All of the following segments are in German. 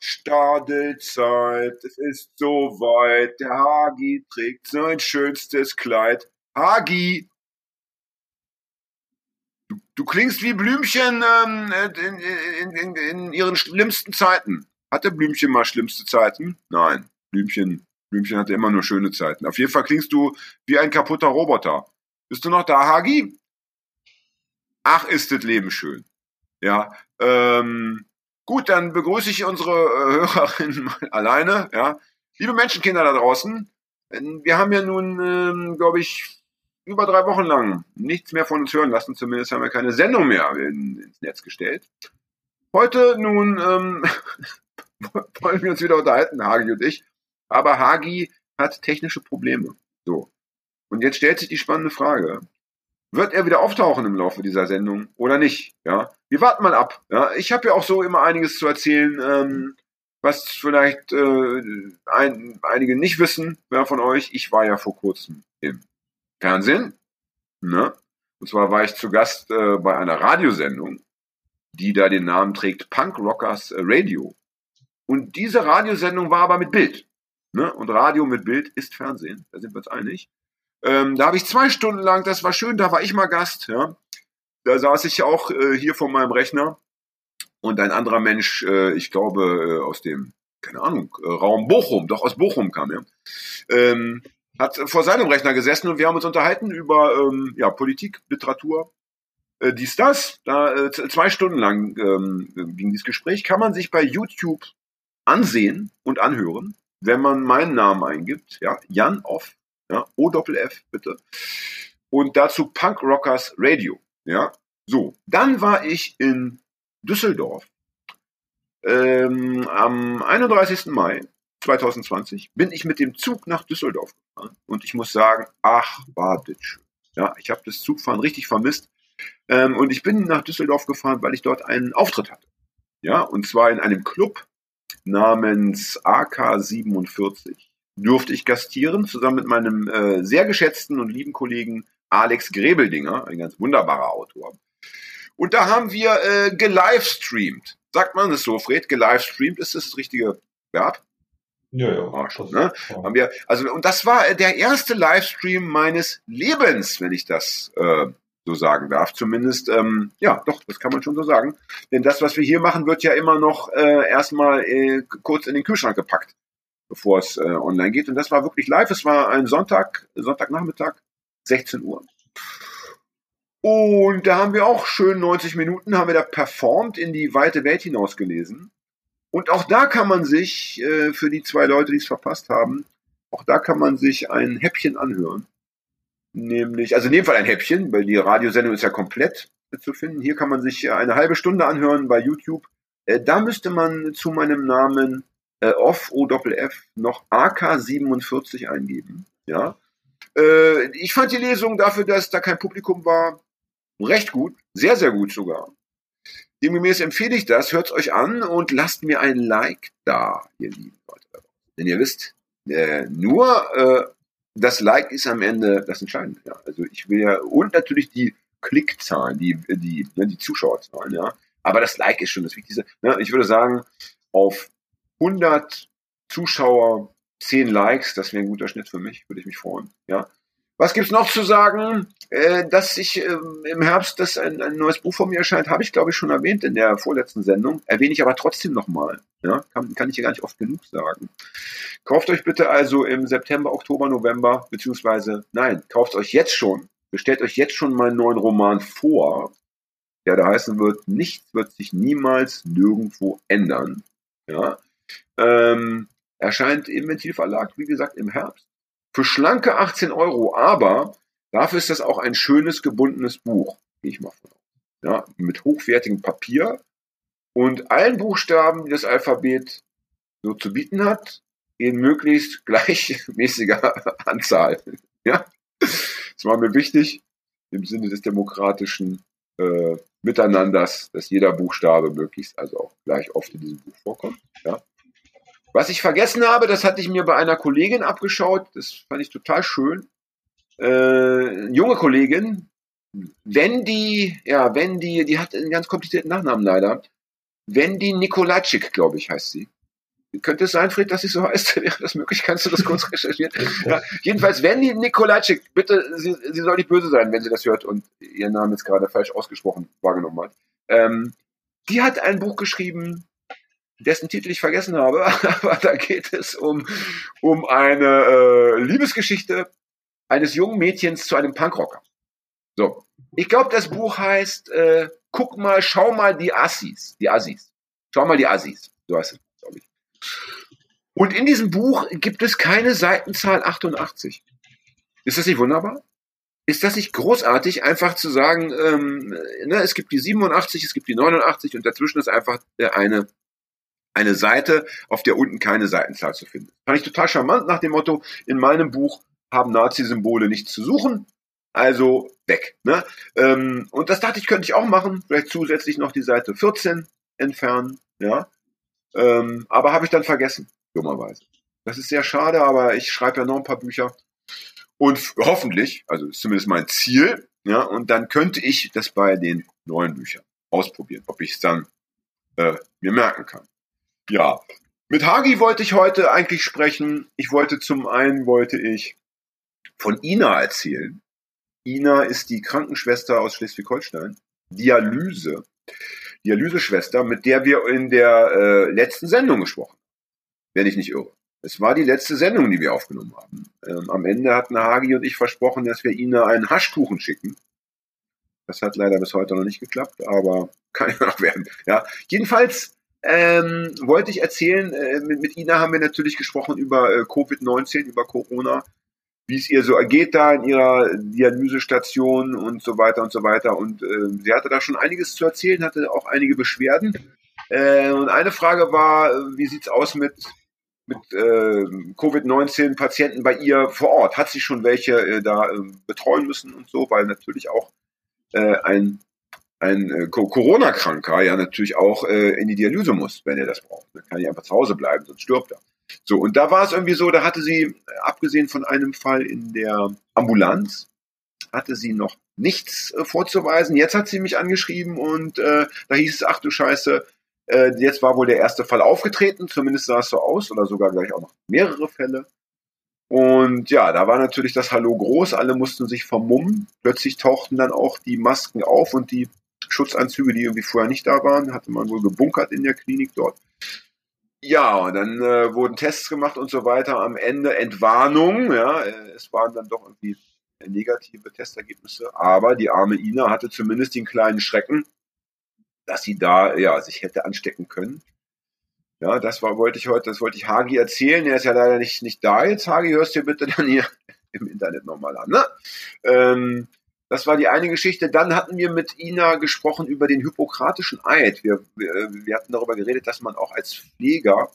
Stadelzeit, es ist soweit. Der Hagi trägt sein schönstes Kleid. Hagi! Du, du klingst wie Blümchen ähm, in, in, in, in ihren schlimmsten Zeiten. Hatte Blümchen mal schlimmste Zeiten? Nein. Blümchen, Blümchen hatte immer nur schöne Zeiten. Auf jeden Fall klingst du wie ein kaputter Roboter. Bist du noch da, Hagi? Ach, ist das Leben schön. Ja, ähm, gut, dann begrüße ich unsere äh, Hörerin mal alleine. Ja, liebe Menschenkinder da draußen, wir haben ja nun, ähm, glaube ich, über drei Wochen lang nichts mehr von uns hören lassen. Zumindest haben wir keine Sendung mehr in, ins Netz gestellt. Heute nun ähm, wollen wir uns wieder unterhalten, Hagi und ich. Aber Hagi hat technische Probleme. So. Und jetzt stellt sich die spannende Frage. Wird er wieder auftauchen im Laufe dieser Sendung oder nicht? Ja, wir warten mal ab. Ja, ich habe ja auch so immer einiges zu erzählen, ähm, was vielleicht äh, ein, einige nicht wissen ja, von euch. Ich war ja vor kurzem im Fernsehen. Ne? Und zwar war ich zu Gast äh, bei einer Radiosendung, die da den Namen trägt Punk Rockers Radio. Und diese Radiosendung war aber mit Bild. Ne? Und Radio mit Bild ist Fernsehen, da sind wir uns einig. Ähm, da habe ich zwei Stunden lang, das war schön, da war ich mal Gast. Ja? Da saß ich auch äh, hier vor meinem Rechner und ein anderer Mensch, äh, ich glaube äh, aus dem, keine Ahnung, äh, Raum Bochum, doch aus Bochum kam er, ähm, hat vor seinem Rechner gesessen und wir haben uns unterhalten über ähm, ja, Politik, Literatur, äh, dies, das. Da, äh, zwei Stunden lang ähm, ging dieses Gespräch. Kann man sich bei YouTube ansehen und anhören, wenn man meinen Namen eingibt. Ja, Jan Off ja, O-Doppel-F, bitte. Und dazu Punk Rockers Radio. Ja, so. Dann war ich in Düsseldorf. Ähm, am 31. Mai 2020 bin ich mit dem Zug nach Düsseldorf gefahren. Und ich muss sagen, ach, war das schön. Ja, ich habe das Zugfahren richtig vermisst. Ähm, und ich bin nach Düsseldorf gefahren, weil ich dort einen Auftritt hatte. Ja, und zwar in einem Club namens AK47 durfte ich gastieren, zusammen mit meinem äh, sehr geschätzten und lieben Kollegen Alex Grebeldinger, ein ganz wunderbarer Autor. Und da haben wir äh, gelivestreamt. Sagt man das so, Fred? Gelivestreamt, ist das das richtige Verb? Ja, ja. Ah, schon, ne? Haben wir, also, und das war der erste Livestream meines Lebens, wenn ich das äh, so sagen darf. Zumindest, ähm, ja, doch, das kann man schon so sagen. Denn das, was wir hier machen, wird ja immer noch äh, erstmal äh, kurz in den Kühlschrank gepackt bevor es äh, online geht. Und das war wirklich live. Es war ein Sonntag, Sonntagnachmittag, 16 Uhr. Und da haben wir auch schön 90 Minuten, haben wir da performt, in die weite Welt hinaus gelesen. Und auch da kann man sich, äh, für die zwei Leute, die es verpasst haben, auch da kann man sich ein Häppchen anhören. Nämlich, also in dem Fall ein Häppchen, weil die Radiosendung ist ja komplett zu finden. Hier kann man sich eine halbe Stunde anhören bei YouTube. Äh, da müsste man zu meinem Namen äh, off O-Doppel-F noch AK47 eingeben. Ja. Äh, ich fand die Lesung dafür, dass da kein Publikum war, recht gut, sehr, sehr gut sogar. Demgemäß empfehle ich das, hört's euch an und lasst mir ein Like da, ihr lieben Leute. Denn ihr wisst, äh, nur äh, das Like ist am Ende das Entscheidende. Ja. Also ich will ja, und natürlich die Klickzahlen, die, die, ne, die Zuschauerzahlen, ja. Aber das Like ist schon das Wichtigste. Ne? Ich würde sagen, auf 100 Zuschauer, 10 Likes, das wäre ein guter Schnitt für mich, würde ich mich freuen. Ja. Was gibt's noch zu sagen? Äh, dass ich äh, im Herbst das ein, ein neues Buch von mir erscheint, habe ich glaube ich schon erwähnt in der vorletzten Sendung. Erwähne ich aber trotzdem nochmal. Ja, kann, kann ich hier gar nicht oft genug sagen. Kauft euch bitte also im September, Oktober, November, beziehungsweise nein, kauft euch jetzt schon, bestellt euch jetzt schon meinen neuen Roman vor, der da heißen wird, nichts wird sich niemals nirgendwo ändern. Ja, ähm, erscheint im Ventilverlag, wie gesagt, im Herbst. Für schlanke 18 Euro, aber dafür ist das auch ein schönes gebundenes Buch, gehe ich mal von aus. Ja, mit hochwertigem Papier und allen Buchstaben, die das Alphabet so zu bieten hat, in möglichst gleichmäßiger Anzahl. Ja. Es war mir wichtig, im Sinne des demokratischen äh, Miteinanders, dass jeder Buchstabe möglichst also auch gleich oft in diesem Buch vorkommt. Ja. Was ich vergessen habe, das hatte ich mir bei einer Kollegin abgeschaut, das fand ich total schön. Äh, junge Kollegin, wenn die, ja, wenn die, hat einen ganz komplizierten Nachnamen leider. Wenn die Nikolajczyk, glaube ich, heißt sie. Könnte es sein, Fried, dass sie so heißt? Wäre das möglich? Kannst du das kurz recherchieren? Ja, jedenfalls, wenn die Nikolajczyk, bitte, sie, sie soll nicht böse sein, wenn sie das hört und ihren Namen jetzt gerade falsch ausgesprochen wahrgenommen hat. Ähm, die hat ein Buch geschrieben, dessen Titel ich vergessen habe, aber da geht es um, um eine äh, Liebesgeschichte eines jungen Mädchens zu einem Punkrocker. So. Ich glaube, das Buch heißt äh, Guck mal, schau mal die Assis. Die Assis. Schau mal die Assis. So heißt es, glaube ich. Und in diesem Buch gibt es keine Seitenzahl 88. Ist das nicht wunderbar? Ist das nicht großartig, einfach zu sagen, ähm, ne, es gibt die 87, es gibt die 89 und dazwischen ist einfach eine, eine Seite, auf der unten keine Seitenzahl zu finden. Fand ich total charmant nach dem Motto, in meinem Buch haben Nazi-Symbole nichts zu suchen, also weg. Ne? Ähm, und das dachte ich, könnte ich auch machen. Vielleicht zusätzlich noch die Seite 14 entfernen. Ja, ähm, aber habe ich dann vergessen, dummerweise. Das ist sehr schade, aber ich schreibe ja noch ein paar Bücher. Und hoffentlich, also ist zumindest mein Ziel, ja, und dann könnte ich das bei den neuen Büchern ausprobieren, ob ich es dann äh, mir merken kann. Ja, mit Hagi wollte ich heute eigentlich sprechen. Ich wollte zum einen wollte ich von Ina erzählen. Ina ist die Krankenschwester aus Schleswig-Holstein. Dialyse. Dialyseschwester, mit der wir in der äh, letzten Sendung gesprochen wenn ich nicht irre. Es war die letzte Sendung, die wir aufgenommen haben. Ähm, am Ende hatten Hagi und ich versprochen, dass wir Ina einen Haschkuchen schicken. Das hat leider bis heute noch nicht geklappt, aber kann ja noch werden. Ja, jedenfalls ähm, wollte ich erzählen, äh, mit, mit Ina haben wir natürlich gesprochen über äh, Covid-19, über Corona wie es ihr so ergeht da in ihrer Dialysestation und so weiter und so weiter. Und äh, sie hatte da schon einiges zu erzählen, hatte auch einige Beschwerden. Äh, und eine Frage war, wie sieht's aus mit mit äh, Covid-19-Patienten bei ihr vor Ort? Hat sie schon welche äh, da äh, betreuen müssen und so? Weil natürlich auch äh, ein ein äh, Corona-Kranker ja natürlich auch äh, in die Dialyse muss, wenn er das braucht. Dann kann er einfach zu Hause bleiben, sonst stirbt er. So, und da war es irgendwie so, da hatte sie, abgesehen von einem Fall in der Ambulanz, hatte sie noch nichts äh, vorzuweisen. Jetzt hat sie mich angeschrieben und äh, da hieß es, ach du Scheiße, äh, jetzt war wohl der erste Fall aufgetreten, zumindest sah es so aus, oder sogar gleich auch noch mehrere Fälle. Und ja, da war natürlich das Hallo groß, alle mussten sich vermummen. Plötzlich tauchten dann auch die Masken auf und die Schutzanzüge, die irgendwie vorher nicht da waren, hatte man wohl gebunkert in der Klinik dort. Ja, und dann äh, wurden Tests gemacht und so weiter. Am Ende Entwarnung, ja, äh, es waren dann doch irgendwie negative Testergebnisse, aber die arme Ina hatte zumindest den kleinen Schrecken, dass sie da ja sich hätte anstecken können. Ja, das war wollte ich heute, das wollte ich Hagi erzählen. Er ist ja leider nicht nicht da jetzt. Hagi, hörst du bitte dann hier im Internet nochmal an. Ne? Ähm, das war die eine Geschichte. Dann hatten wir mit Ina gesprochen über den hippokratischen Eid. Wir, wir, wir hatten darüber geredet, dass man auch als Pfleger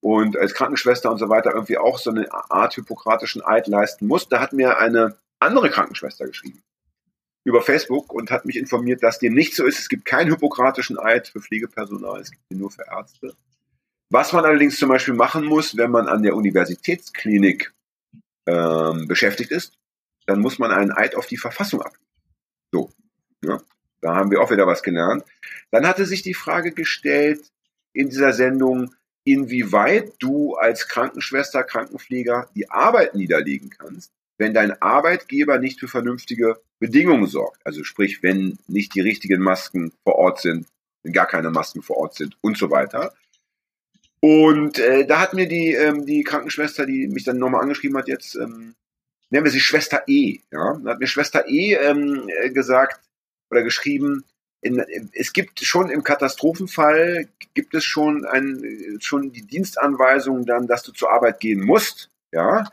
und als Krankenschwester und so weiter irgendwie auch so eine Art hippokratischen Eid leisten muss. Da hat mir eine andere Krankenschwester geschrieben über Facebook und hat mich informiert, dass dem nicht so ist. Es gibt keinen hippokratischen Eid für Pflegepersonal, es gibt ihn nur für Ärzte. Was man allerdings zum Beispiel machen muss, wenn man an der Universitätsklinik ähm, beschäftigt ist, dann muss man einen Eid auf die Verfassung ab. So, ja, da haben wir auch wieder was gelernt. Dann hatte sich die Frage gestellt in dieser Sendung, inwieweit du als Krankenschwester, Krankenpfleger die Arbeit niederlegen kannst, wenn dein Arbeitgeber nicht für vernünftige Bedingungen sorgt. Also sprich, wenn nicht die richtigen Masken vor Ort sind, wenn gar keine Masken vor Ort sind und so weiter. Und äh, da hat mir die, ähm, die Krankenschwester, die mich dann nochmal angeschrieben hat, jetzt ähm, nennen wir sie Schwester E. Ja, da hat mir Schwester E ähm, äh, gesagt oder geschrieben, in, es gibt schon im Katastrophenfall gibt es schon ein, schon die Dienstanweisung dann, dass du zur Arbeit gehen musst. Ja,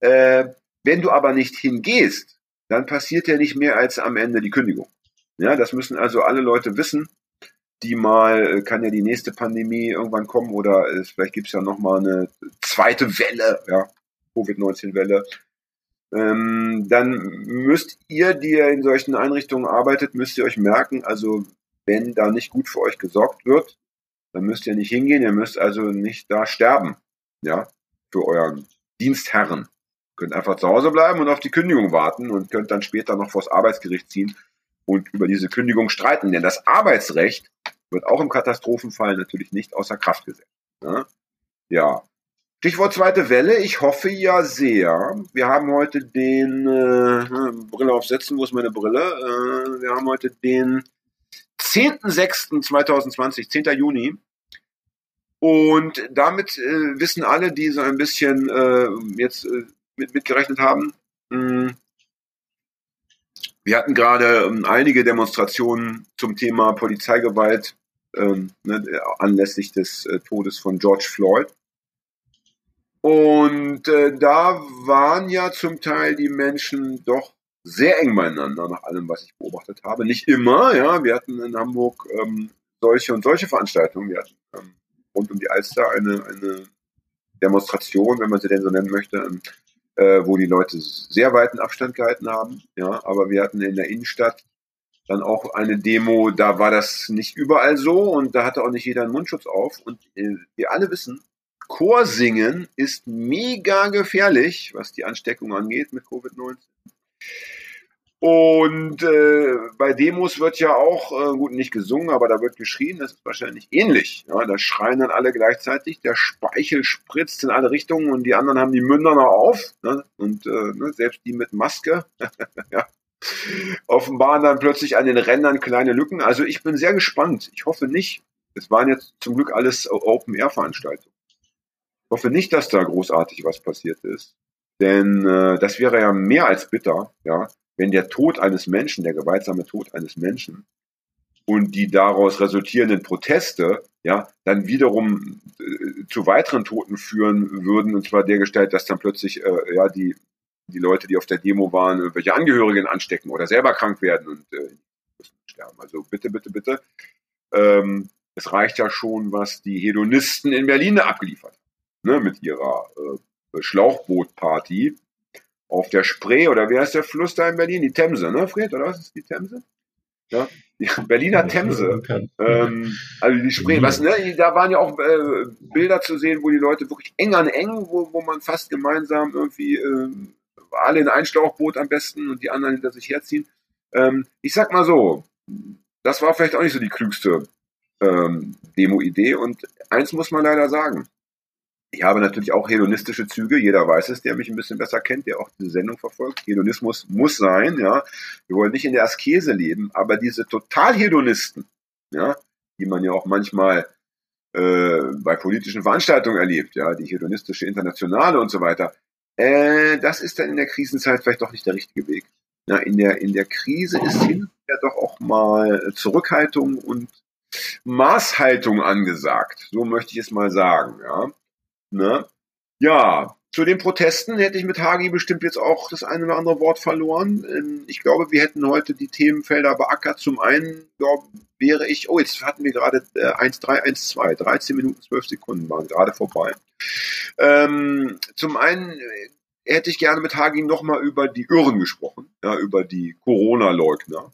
äh, wenn du aber nicht hingehst, dann passiert ja nicht mehr als am Ende die Kündigung. Ja, das müssen also alle Leute wissen, die mal, äh, kann ja die nächste Pandemie irgendwann kommen oder es, vielleicht gibt's ja noch mal eine zweite Welle, ja, Covid-19-Welle ähm, dann müsst ihr, die ihr in solchen Einrichtungen arbeitet, müsst ihr euch merken, also wenn da nicht gut für euch gesorgt wird, dann müsst ihr nicht hingehen, ihr müsst also nicht da sterben, ja, für euren Dienstherren. Ihr könnt einfach zu Hause bleiben und auf die Kündigung warten und könnt dann später noch vors Arbeitsgericht ziehen und über diese Kündigung streiten. Denn das Arbeitsrecht wird auch im Katastrophenfall natürlich nicht außer Kraft gesetzt. Ja. ja. Stichwort zweite Welle. Ich hoffe ja sehr. Wir haben heute den äh, Brille aufsetzen. Wo ist meine Brille? Äh, wir haben heute den 10.06.2020, 10. Juni. Und damit äh, wissen alle, die so ein bisschen äh, jetzt äh, mit, mitgerechnet haben, mh, hm, wir hatten gerade ähm, einige Demonstrationen zum Thema Polizeigewalt ähm, ne, anlässlich des äh, Todes von George Floyd. Und äh, da waren ja zum Teil die Menschen doch sehr eng beieinander, nach allem, was ich beobachtet habe. Nicht immer, ja. Wir hatten in Hamburg ähm, solche und solche Veranstaltungen. Wir hatten ähm, rund um die Alster eine, eine Demonstration, wenn man sie denn so nennen möchte, ähm, äh, wo die Leute sehr weiten Abstand gehalten haben. Ja, aber wir hatten in der Innenstadt dann auch eine Demo, da war das nicht überall so und da hatte auch nicht jeder einen Mundschutz auf. Und äh, wir alle wissen, Chorsingen ist mega gefährlich, was die Ansteckung angeht mit Covid-19. Und äh, bei Demos wird ja auch, äh, gut, nicht gesungen, aber da wird geschrien, das ist wahrscheinlich ähnlich. Ja, da schreien dann alle gleichzeitig, der Speichel spritzt in alle Richtungen und die anderen haben die Münder noch auf. Ne? Und äh, ne, selbst die mit Maske ja, offenbaren dann plötzlich an den Rändern kleine Lücken. Also ich bin sehr gespannt. Ich hoffe nicht. Es waren jetzt zum Glück alles Open-Air-Veranstaltungen. Hoffe nicht, dass da großartig was passiert ist. Denn äh, das wäre ja mehr als bitter, ja, wenn der Tod eines Menschen, der gewaltsame Tod eines Menschen und die daraus resultierenden Proteste, ja, dann wiederum äh, zu weiteren Toten führen würden, und zwar der Gestalt, dass dann plötzlich, äh, ja, die, die Leute, die auf der Demo waren, irgendwelche Angehörigen anstecken oder selber krank werden und äh, sterben. Also bitte, bitte, bitte. Ähm, es reicht ja schon, was die Hedonisten in Berlin abgeliefert haben, ne, mit ihrer äh, Schlauchbootparty auf der Spree oder wer ist der Fluss da in Berlin? Die Themse, ne, Fred? Oder was ist die Themse? Ja, die Berliner Themse. Ähm, also die Spree, was, ne? Da waren ja auch äh, Bilder zu sehen, wo die Leute wirklich eng an eng, wo, wo man fast gemeinsam irgendwie äh, alle in ein Schlauchboot am besten und die anderen hinter sich herziehen. Ähm, ich sag mal so, das war vielleicht auch nicht so die klügste ähm, Demo-Idee. Und eins muss man leider sagen. Ich habe natürlich auch hedonistische Züge, jeder weiß es, der mich ein bisschen besser kennt, der auch diese Sendung verfolgt. Hedonismus muss sein, ja. Wir wollen nicht in der Askese leben, aber diese Totalhedonisten, ja, die man ja auch manchmal äh, bei politischen Veranstaltungen erlebt, ja, die hedonistische Internationale und so weiter, äh, das ist dann in der Krisenzeit vielleicht doch nicht der richtige Weg. Ja, in der in der Krise ist hinterher doch auch mal Zurückhaltung und Maßhaltung angesagt. So möchte ich es mal sagen, ja. Ne? Ja, zu den Protesten hätte ich mit Hagi bestimmt jetzt auch das eine oder andere Wort verloren. Ähm, ich glaube, wir hätten heute die Themenfelder beackert. Zum einen glaub, wäre ich, oh, jetzt hatten wir gerade äh, 1, 3, 1, 2, 13 Minuten, 12 Sekunden waren gerade vorbei. Ähm, zum einen äh, hätte ich gerne mit Hagi nochmal über die Irren gesprochen, ja, über die Corona-Leugner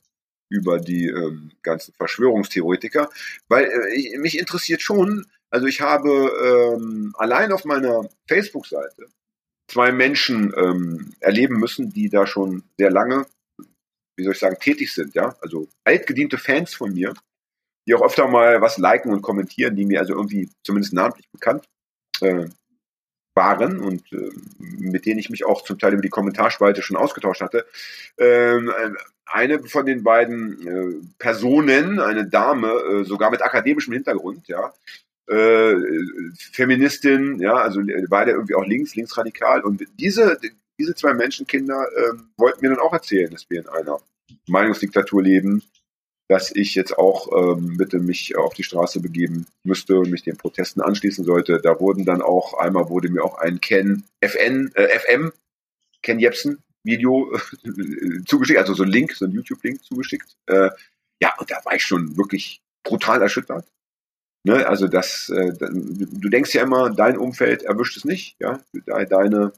über die ähm, ganzen Verschwörungstheoretiker, weil äh, ich, mich interessiert schon, also ich habe ähm, allein auf meiner Facebook-Seite zwei Menschen ähm, erleben müssen, die da schon sehr lange, wie soll ich sagen, tätig sind, ja, also altgediente Fans von mir, die auch öfter mal was liken und kommentieren, die mir also irgendwie zumindest namentlich bekannt äh, waren und äh, mit denen ich mich auch zum Teil über die Kommentarspalte schon ausgetauscht hatte. Ähm, eine von den beiden äh, Personen, eine Dame, äh, sogar mit akademischem Hintergrund, ja, äh, Feministin, ja, also beide irgendwie auch links, linksradikal. Und diese, diese zwei Menschenkinder äh, wollten mir dann auch erzählen, dass wir in einer Meinungsdiktatur leben, dass ich jetzt auch ähm, bitte mich auf die Straße begeben müsste und mich den Protesten anschließen sollte. Da wurden dann auch, einmal wurde mir auch ein Ken FN, äh, FM, Ken Jepsen Video äh, zugeschickt, also so ein Link, so ein YouTube-Link zugeschickt. Äh, ja, und da war ich schon wirklich brutal erschüttert. Ne, also das, äh, du denkst ja immer, dein Umfeld erwischt es nicht, ja, deine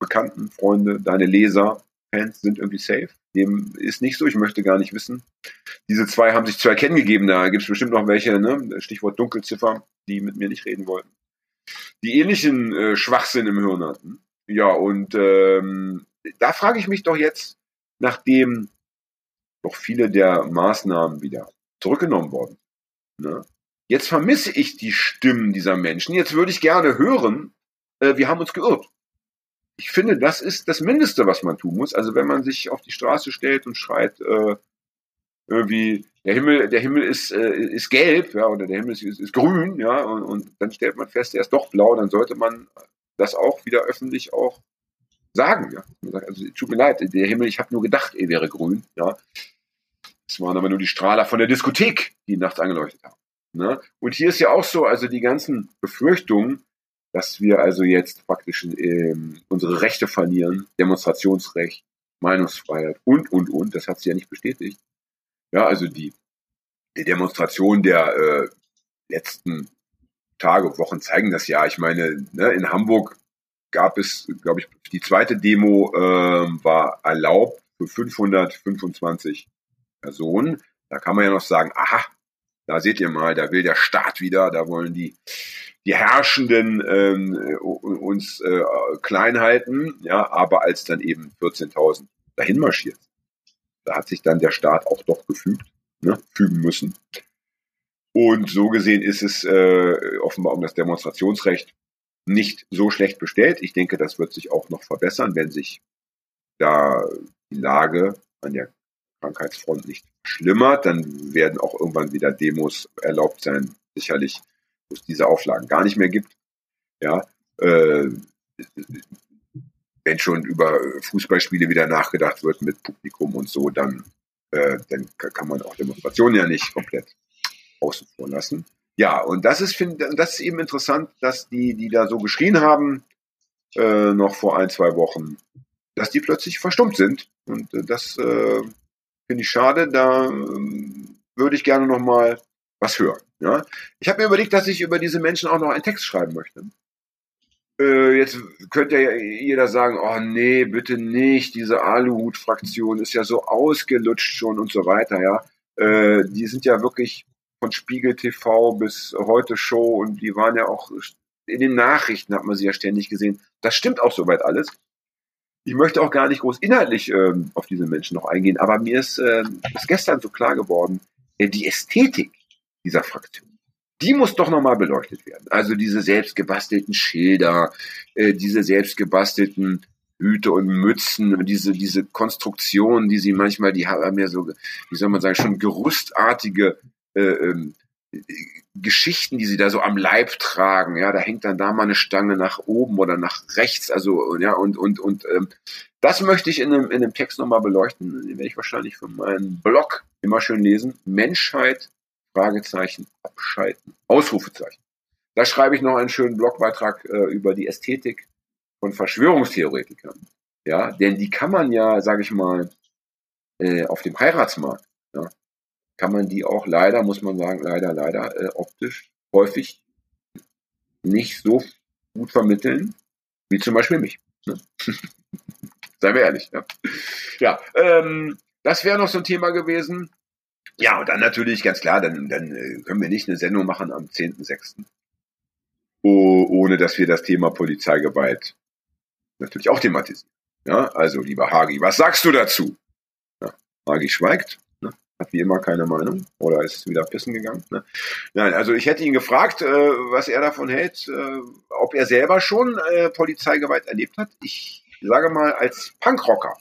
Bekannten, Freunde, deine Leser, Fans sind irgendwie safe. Dem ist nicht so, ich möchte gar nicht wissen. Diese zwei haben sich zu erkennen gegeben, da gibt es bestimmt noch welche, ne? Stichwort Dunkelziffer, die mit mir nicht reden wollten. Die ähnlichen äh, Schwachsinn im Hirn hatten. Ja, und ähm, da frage ich mich doch jetzt, nachdem doch viele der Maßnahmen wieder zurückgenommen worden. Ne? Jetzt vermisse ich die Stimmen dieser Menschen. Jetzt würde ich gerne hören, äh, wir haben uns geirrt. Ich finde, das ist das Mindeste, was man tun muss. Also wenn man sich auf die Straße stellt und schreit, äh, irgendwie, der Himmel, der Himmel ist, äh, ist gelb, ja, oder der Himmel ist, ist, ist grün, ja, und, und dann stellt man fest, er ist doch blau, dann sollte man das auch wieder öffentlich auch sagen, ja. Also tut mir leid, der Himmel, ich habe nur gedacht, er wäre grün, ja. Es waren aber nur die Strahler von der Diskothek, die nachts angeleuchtet haben. Ne? Und hier ist ja auch so, also die ganzen Befürchtungen, dass wir also jetzt praktisch ähm, unsere Rechte verlieren, Demonstrationsrecht, Meinungsfreiheit und, und, und, das hat sie ja nicht bestätigt. Ja, also die, die Demonstration der äh, letzten Tage, Wochen zeigen das ja. Ich meine, ne, in Hamburg gab es, glaube ich, die zweite Demo äh, war erlaubt für 525 Personen. Da kann man ja noch sagen, aha, da seht ihr mal, da will der Staat wieder, da wollen die die Herrschenden ähm, uns äh, klein halten, ja, aber als dann eben 14.000 dahin marschiert, da hat sich dann der Staat auch doch gefügt, ne, fügen müssen. Und so gesehen ist es äh, offenbar um das Demonstrationsrecht nicht so schlecht bestellt. Ich denke, das wird sich auch noch verbessern, wenn sich da die Lage an der Krankheitsfront nicht schlimmert. Dann werden auch irgendwann wieder Demos erlaubt sein, sicherlich wo es diese Auflagen gar nicht mehr gibt. Ja, äh, wenn schon über Fußballspiele wieder nachgedacht wird mit Publikum und so, dann, äh, dann kann man auch Demonstrationen ja nicht komplett außen vor lassen. Ja, und das ist, find, das ist eben interessant, dass die, die da so geschrien haben, äh, noch vor ein, zwei Wochen, dass die plötzlich verstummt sind. Und äh, das äh, finde ich schade. Da äh, würde ich gerne noch mal was hören. Ja? Ich habe mir überlegt, dass ich über diese Menschen auch noch einen Text schreiben möchte. Äh, jetzt könnte ja jeder sagen, oh nee, bitte nicht, diese Aluhut-Fraktion ist ja so ausgelutscht schon und so weiter, ja. Äh, die sind ja wirklich von Spiegel TV bis heute Show und die waren ja auch in den Nachrichten hat man sie ja ständig gesehen. Das stimmt auch soweit alles. Ich möchte auch gar nicht groß inhaltlich äh, auf diese Menschen noch eingehen, aber mir ist, äh, ist gestern so klar geworden, äh, die Ästhetik dieser Fraktion. Die muss doch nochmal beleuchtet werden. Also diese selbstgebastelten Schilder, äh, diese selbstgebastelten Hüte und Mützen diese, diese Konstruktionen, die sie manchmal, die haben ja so, wie soll man sagen, schon gerüstartige äh, ähm, Geschichten, die sie da so am Leib tragen. Ja, da hängt dann da mal eine Stange nach oben oder nach rechts. Also, ja, und, und, und ähm, das möchte ich in einem, in einem Text nochmal beleuchten. Den werde ich wahrscheinlich für meinen Blog immer schön lesen. Menschheit Fragezeichen, abschalten, Ausrufezeichen. Da schreibe ich noch einen schönen Blogbeitrag äh, über die Ästhetik von Verschwörungstheoretikern. Ja, denn die kann man ja, sage ich mal, äh, auf dem Heiratsmarkt, ja, kann man die auch leider, muss man sagen, leider, leider äh, optisch häufig nicht so gut vermitteln, wie zum Beispiel mich. Ne? Seien wir ehrlich. Ja, ja ähm, das wäre noch so ein Thema gewesen. Ja, und dann natürlich ganz klar, dann, dann äh, können wir nicht eine Sendung machen am 10.06. Oh, ohne dass wir das Thema Polizeigewalt natürlich auch thematisieren. Ja, also lieber Hagi, was sagst du dazu? Ja, Hagi schweigt, ne? Hat wie immer keine Meinung oder ist wieder pissen gegangen. Ne? Nein, also ich hätte ihn gefragt, äh, was er davon hält, äh, ob er selber schon äh, Polizeigewalt erlebt hat. Ich sage mal, als Punkrocker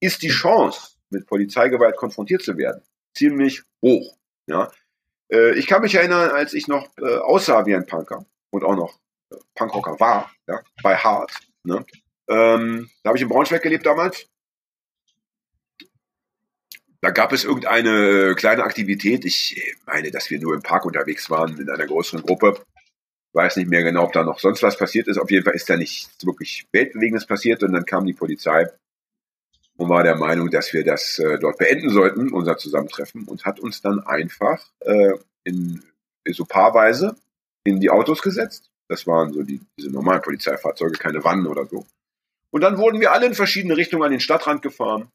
ist die Chance, mit Polizeigewalt konfrontiert zu werden, ziemlich hoch. Ja. Äh, ich kann mich erinnern, als ich noch äh, aussah wie ein Punker und auch noch äh, Punkrocker war, ja, bei Hart. Ne? Ähm, da habe ich in Braunschweig gelebt damals. Da gab es irgendeine kleine Aktivität. Ich meine, dass wir nur im Park unterwegs waren in einer größeren Gruppe. Weiß nicht mehr genau, ob da noch sonst was passiert ist. Auf jeden Fall ist da nichts wirklich Weltbewegendes passiert und dann kam die Polizei und war der Meinung, dass wir das äh, dort beenden sollten, unser Zusammentreffen, und hat uns dann einfach äh, in, in so paarweise in die Autos gesetzt. Das waren so die, diese normalen Polizeifahrzeuge, keine Wannen oder so. Und dann wurden wir alle in verschiedene Richtungen an den Stadtrand gefahren.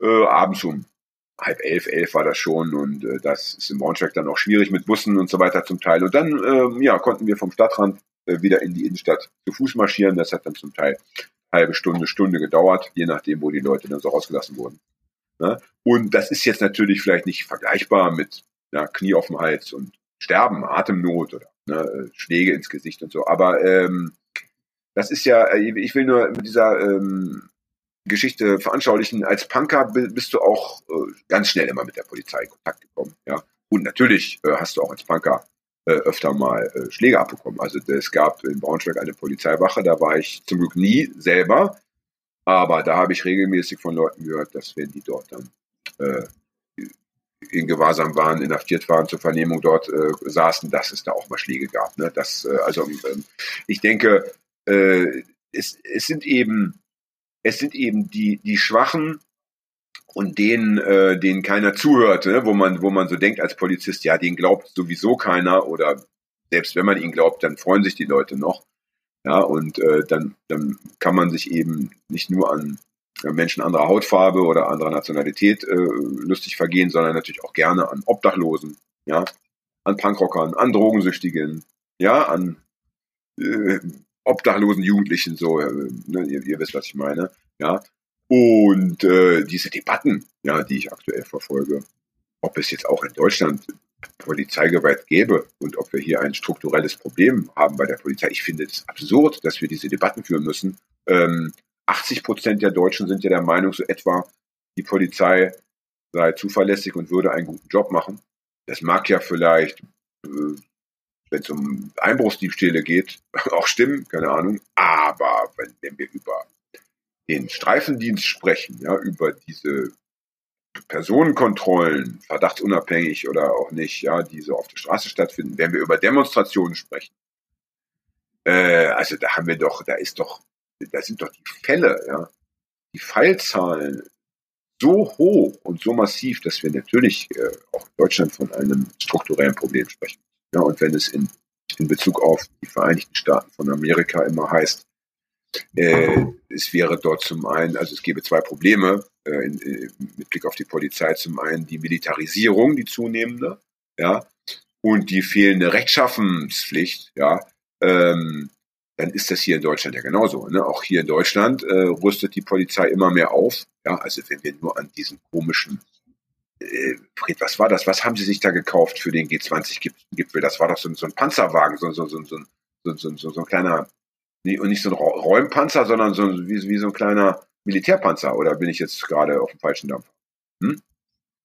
Äh, abends um halb elf, elf war das schon und äh, das ist im Braunschweig dann auch schwierig mit Bussen und so weiter zum Teil. Und dann äh, ja, konnten wir vom Stadtrand äh, wieder in die Innenstadt zu Fuß marschieren. Das hat dann zum Teil halbe Stunde, Stunde gedauert, je nachdem, wo die Leute dann so rausgelassen wurden. Ne? Und das ist jetzt natürlich vielleicht nicht vergleichbar mit ja, Knie auf dem Hals und Sterben, Atemnot oder ne, Schläge ins Gesicht und so. Aber ähm, das ist ja, äh, ich will nur mit dieser ähm, Geschichte veranschaulichen. Als Punker bist du auch äh, ganz schnell immer mit der Polizei in Kontakt gekommen. Ja, und natürlich äh, hast du auch als Punker äh, öfter mal äh, Schläge abbekommen. Also es gab in Braunschweig eine Polizeiwache, da war ich zum Glück nie selber, aber da habe ich regelmäßig von Leuten gehört, dass wenn die dort dann äh, in Gewahrsam waren, inhaftiert waren, zur Vernehmung dort äh, saßen, dass es da auch mal Schläge gab. Ne? Das, äh, also ähm, ich denke, äh, es, es sind eben es sind eben die die Schwachen und denen äh, denen keiner zuhört, ne? wo man wo man so denkt als Polizist, ja, den glaubt sowieso keiner oder selbst wenn man ihn glaubt, dann freuen sich die Leute noch. Ja, und äh, dann, dann kann man sich eben nicht nur an Menschen anderer Hautfarbe oder anderer Nationalität äh, lustig vergehen, sondern natürlich auch gerne an Obdachlosen, ja, an Punkrockern, an Drogensüchtigen, ja, an äh, obdachlosen Jugendlichen, so, äh, ne, ihr, ihr wisst, was ich meine, ja. Und äh, diese Debatten, ja, die ich aktuell verfolge, ob es jetzt auch in Deutschland Polizeigewalt gäbe und ob wir hier ein strukturelles Problem haben bei der Polizei. Ich finde es absurd, dass wir diese Debatten führen müssen. Ähm, 80 Prozent der Deutschen sind ja der Meinung, so etwa, die Polizei sei zuverlässig und würde einen guten Job machen. Das mag ja vielleicht, äh, wenn es um Einbruchsdiebstähle geht, auch stimmen, keine Ahnung. Aber wenn, wenn wir über den Streifendienst sprechen, ja, über diese Personenkontrollen, verdachtsunabhängig oder auch nicht, ja, die so auf der Straße stattfinden, wenn wir über Demonstrationen sprechen, äh, also da haben wir doch, da ist doch da sind doch die Fälle, ja, die Fallzahlen so hoch und so massiv, dass wir natürlich äh, auch in Deutschland von einem strukturellen Problem sprechen. Ja, und wenn es in, in Bezug auf die Vereinigten Staaten von Amerika immer heißt, äh, es wäre dort zum einen, also es gäbe zwei Probleme äh, in, äh, mit Blick auf die Polizei. Zum einen die Militarisierung, die zunehmende, ja, und die fehlende Rechtschaffenspflicht, ja, ähm, dann ist das hier in Deutschland ja genauso. Ne? Auch hier in Deutschland äh, rüstet die Polizei immer mehr auf. Ja, also wenn wir nur an diesen komischen was war das? Was haben Sie sich da gekauft für den G20-Gipfel? Das war doch so, so ein Panzerwagen, so, so, so, so, so, so, so, so ein kleiner, nee, und nicht so ein Räumpanzer, sondern so wie, wie so ein kleiner Militärpanzer. Oder bin ich jetzt gerade auf dem falschen Dampf? Hm?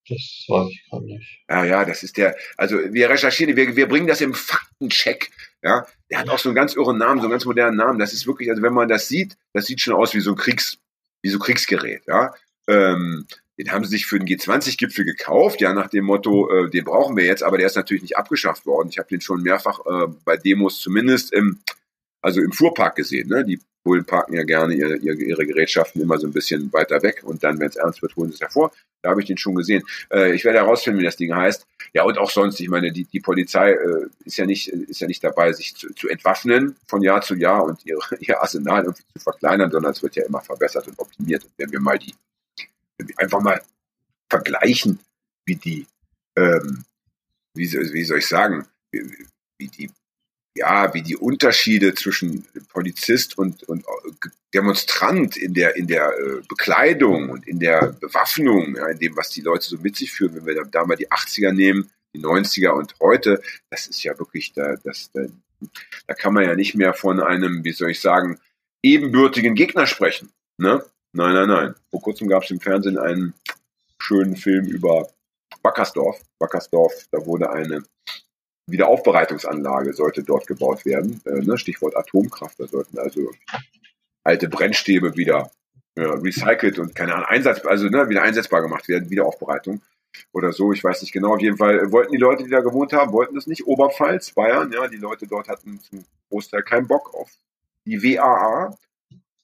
Das weiß ich gar nicht. Ja, ja, das ist der, also wir recherchieren, wir, wir bringen das im Faktencheck. Ja, der hat auch so einen ganz irren Namen, so einen ganz modernen Namen. Das ist wirklich, also wenn man das sieht, das sieht schon aus wie so ein Kriegs, wie so Kriegsgerät, ja. Ähm, den haben sie sich für den G20-Gipfel gekauft, ja, nach dem Motto, äh, den brauchen wir jetzt, aber der ist natürlich nicht abgeschafft worden. Ich habe den schon mehrfach äh, bei Demos zumindest im, also im Fuhrpark gesehen. Ne? Die Bullen parken ja gerne ihre, ihre Gerätschaften immer so ein bisschen weiter weg und dann, wenn es ernst wird, holen sie es hervor. Da habe ich den schon gesehen. Äh, ich werde herausfinden, wie das Ding heißt. Ja, und auch sonst, ich meine, die, die Polizei äh, ist, ja nicht, ist ja nicht dabei, sich zu, zu entwaffnen von Jahr zu Jahr und ihre, ihr Arsenal irgendwie zu verkleinern, sondern es wird ja immer verbessert und optimiert. Und wenn wir mal die, einfach mal vergleichen, wie die, ähm, wie, wie soll ich sagen, wie, wie die ja, wie die Unterschiede zwischen Polizist und, und Demonstrant in der, in der äh, Bekleidung und in der Bewaffnung, ja, in dem, was die Leute so mit sich führen, wenn wir da, da mal die 80er nehmen, die 90er und heute, das ist ja wirklich, da, das, da, da kann man ja nicht mehr von einem, wie soll ich sagen, ebenbürtigen Gegner sprechen. Ne? Nein, nein, nein. Vor kurzem gab es im Fernsehen einen schönen Film über Wackersdorf. Wackersdorf, da wurde eine Wiederaufbereitungsanlage sollte dort gebaut werden. Äh, ne? Stichwort Atomkraft. Da sollten also alte Brennstäbe wieder äh, recycelt und keine Ahnung, Einsatz, also ne, wieder einsetzbar gemacht werden, Wiederaufbereitung oder so. Ich weiß nicht genau. Auf jeden Fall wollten die Leute, die da gewohnt haben, wollten das nicht. Oberpfalz, Bayern, ja, die Leute dort hatten zum Großteil keinen Bock auf die WAA.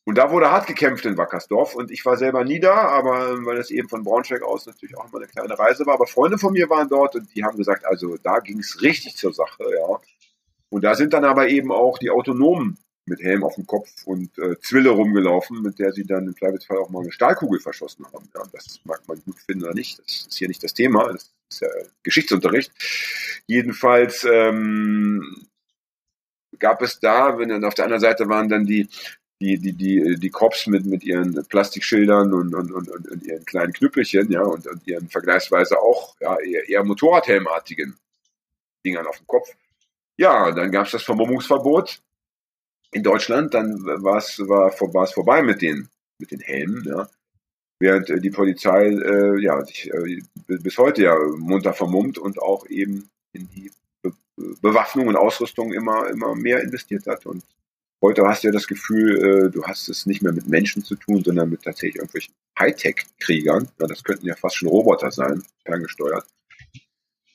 Und da wurde hart gekämpft in Wackersdorf und ich war selber nie da, aber weil es eben von Braunschweig aus natürlich auch immer eine kleine Reise war. Aber Freunde von mir waren dort und die haben gesagt, also da ging es richtig zur Sache, ja. Und da sind dann aber eben auch die autonomen mit Helm auf dem Kopf und äh, Zwille rumgelaufen, mit der sie dann im Zweifelsfall auch mal eine Stahlkugel verschossen haben. Ja, das mag man gut finden oder nicht. Das ist hier nicht das Thema. Das ist ja Geschichtsunterricht. Jedenfalls ähm, gab es da, wenn dann auf der anderen Seite waren dann die die, die, die, die Cops mit, mit ihren Plastikschildern und, und, und, und ihren kleinen Knüppelchen, ja, und, und ihren vergleichsweise auch ja, eher, eher Motorradhelmartigen Dingern auf dem Kopf. Ja, dann gab es das Vermummungsverbot in Deutschland, dann war es war, war es vorbei mit den, mit den Helmen, ja. Während äh, die Polizei äh, ja, sich äh, bis heute ja munter vermummt und auch eben in die Be Bewaffnung und Ausrüstung immer, immer mehr investiert hat. Und heute hast du ja das Gefühl, äh, du hast es nicht mehr mit Menschen zu tun, sondern mit tatsächlich irgendwelchen Hightech-Kriegern. Das könnten ja fast schon Roboter sein, ferngesteuert.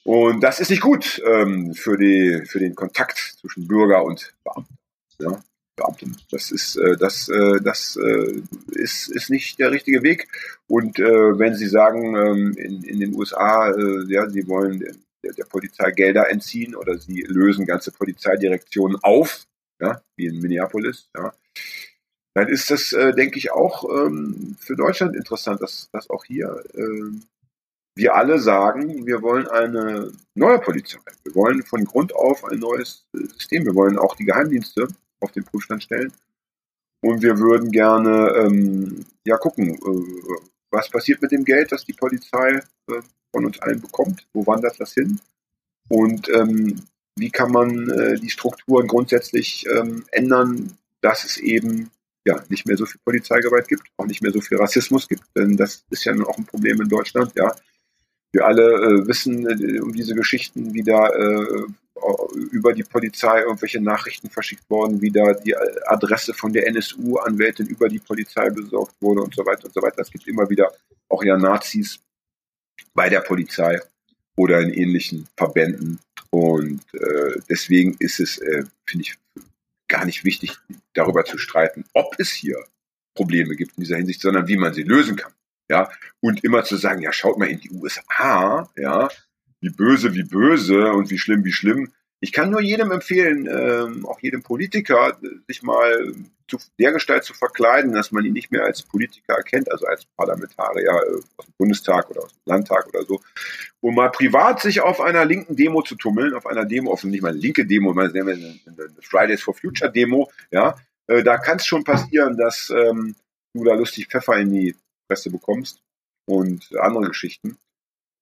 Und das ist nicht gut ähm, für, die, für den Kontakt zwischen Bürger und Beamten. Ja, Beamten. Das ist, äh, das, äh, das ist, ist nicht der richtige Weg. Und wenn Sie sagen, ähm, in, in den USA, ja, Sie wollen der, der Polizei Gelder entziehen oder Sie lösen ganze Polizeidirektionen auf, ja, wie in Minneapolis, ja, dann ist das, äh, denke ich, auch ähm, für Deutschland interessant, dass, dass auch hier äh, wir alle sagen, wir wollen eine neue Polizei. Wir wollen von Grund auf ein neues System. Wir wollen auch die Geheimdienste auf den Prüfstand stellen. Und wir würden gerne ähm, ja gucken, äh, was passiert mit dem Geld, das die Polizei äh, von uns allen bekommt. Wo wandert das hin? Und ähm, wie kann man äh, die Strukturen grundsätzlich ähm, ändern, dass es eben ja nicht mehr so viel Polizeigewalt gibt, auch nicht mehr so viel Rassismus gibt, denn das ist ja nun auch ein Problem in Deutschland, ja. Wir alle äh, wissen äh, um diese Geschichten, wie da äh, über die Polizei irgendwelche Nachrichten verschickt worden, wie da die Adresse von der NSU-Anwältin über die Polizei besorgt wurde und so weiter und so weiter. Es gibt immer wieder auch ja Nazis bei der Polizei oder in ähnlichen Verbänden. Und äh, deswegen ist es, äh, finde ich, gar nicht wichtig, darüber zu streiten, ob es hier Probleme gibt in dieser Hinsicht, sondern wie man sie lösen kann ja, und immer zu sagen, ja, schaut mal in die USA, ja, wie böse, wie böse und wie schlimm, wie schlimm. Ich kann nur jedem empfehlen, ähm, auch jedem Politiker, sich mal zu der Gestalt zu verkleiden, dass man ihn nicht mehr als Politiker erkennt, also als Parlamentarier äh, aus dem Bundestag oder aus dem Landtag oder so, und mal privat sich auf einer linken Demo zu tummeln, auf einer Demo, auf nicht mal eine linke Demo, mal eine, eine Fridays for Future Demo, ja, äh, da kann es schon passieren, dass ähm, du da lustig Pfeffer in die Presse bekommst und andere Geschichten.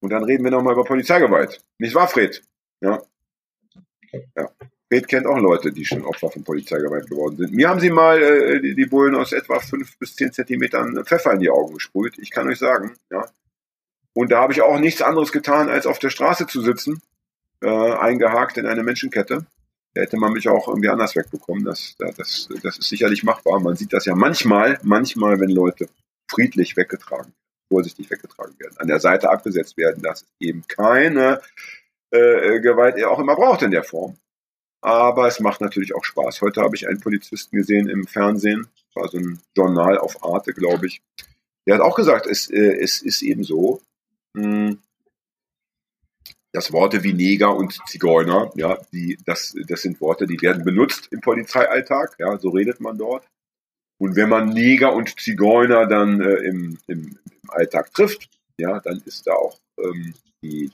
Und dann reden wir nochmal über Polizeigewalt. Nicht wahr, Fred? Ja. Ja. Fred kennt auch Leute, die schon Opfer von Polizeigewalt geworden sind. Mir haben sie mal äh, die, die Bullen aus etwa fünf bis zehn Zentimetern Pfeffer in die Augen gesprüht. Ich kann euch sagen, ja. Und da habe ich auch nichts anderes getan, als auf der Straße zu sitzen, äh, eingehakt in eine Menschenkette. Da hätte man mich auch irgendwie anders wegbekommen. Das, das, das ist sicherlich machbar. Man sieht das ja manchmal, manchmal, wenn Leute friedlich weggetragen, vorsichtig weggetragen werden, an der Seite abgesetzt werden, dass eben keine äh, Gewalt er auch immer braucht in der Form. Aber es macht natürlich auch Spaß. Heute habe ich einen Polizisten gesehen im Fernsehen, war so ein Journal auf Arte, glaube ich. Der hat auch gesagt, es, äh, es ist eben so, hm, dass Worte wie Neger und Zigeuner, ja, die, das, das sind Worte, die werden benutzt im Polizeialltag, ja, so redet man dort. Und wenn man Neger und Zigeuner dann äh, im, im, im Alltag trifft, ja, dann ist da auch ähm, die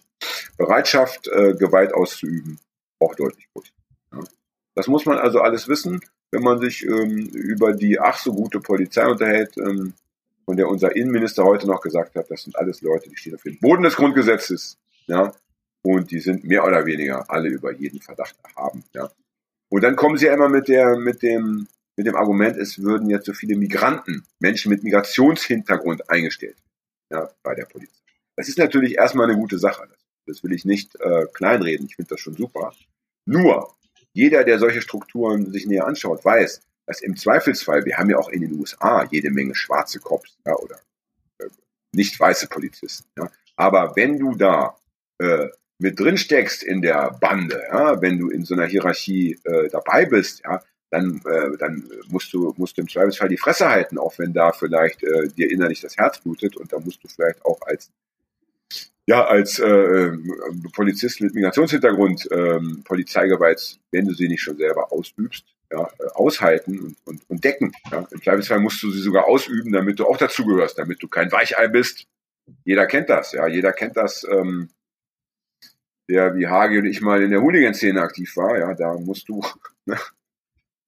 Bereitschaft, äh, Gewalt auszuüben, auch deutlich gut. Ja. Das muss man also alles wissen, wenn man sich ähm, über die ach so gute Polizei unterhält, ähm, von der unser Innenminister heute noch gesagt hat, das sind alles Leute, die stehen auf dem Boden des Grundgesetzes, ja, und die sind mehr oder weniger alle über jeden Verdacht erhaben, ja. Und dann kommen sie ja immer mit der, mit dem, mit dem Argument, es würden jetzt so viele Migranten, Menschen mit Migrationshintergrund eingestellt ja, bei der Polizei. Das ist natürlich erstmal eine gute Sache. Das, das will ich nicht äh, kleinreden. Ich finde das schon super. Nur, jeder, der solche Strukturen sich näher anschaut, weiß, dass im Zweifelsfall, wir haben ja auch in den USA jede Menge schwarze Cops ja, oder äh, nicht weiße Polizisten. Ja. Aber wenn du da äh, mit drin steckst in der Bande, ja, wenn du in so einer Hierarchie äh, dabei bist, ja, dann, äh, dann musst du, musst du im Zweifelsfall die Fresse halten, auch wenn da vielleicht äh, dir innerlich das Herz blutet und da musst du vielleicht auch als ja, als äh, äh Polizist mit Migrationshintergrund ähm, Polizeigewalt, wenn du sie nicht schon selber ausübst, ja, aushalten und, und, und decken. Ja. Im Zweifelsfall musst du sie sogar ausüben, damit du auch dazugehörst, damit du kein Weichei bist. Jeder kennt das, ja, jeder kennt das, ähm, der wie Hagi und ich mal in der Hooligan-Szene aktiv war, ja, da musst du, ne,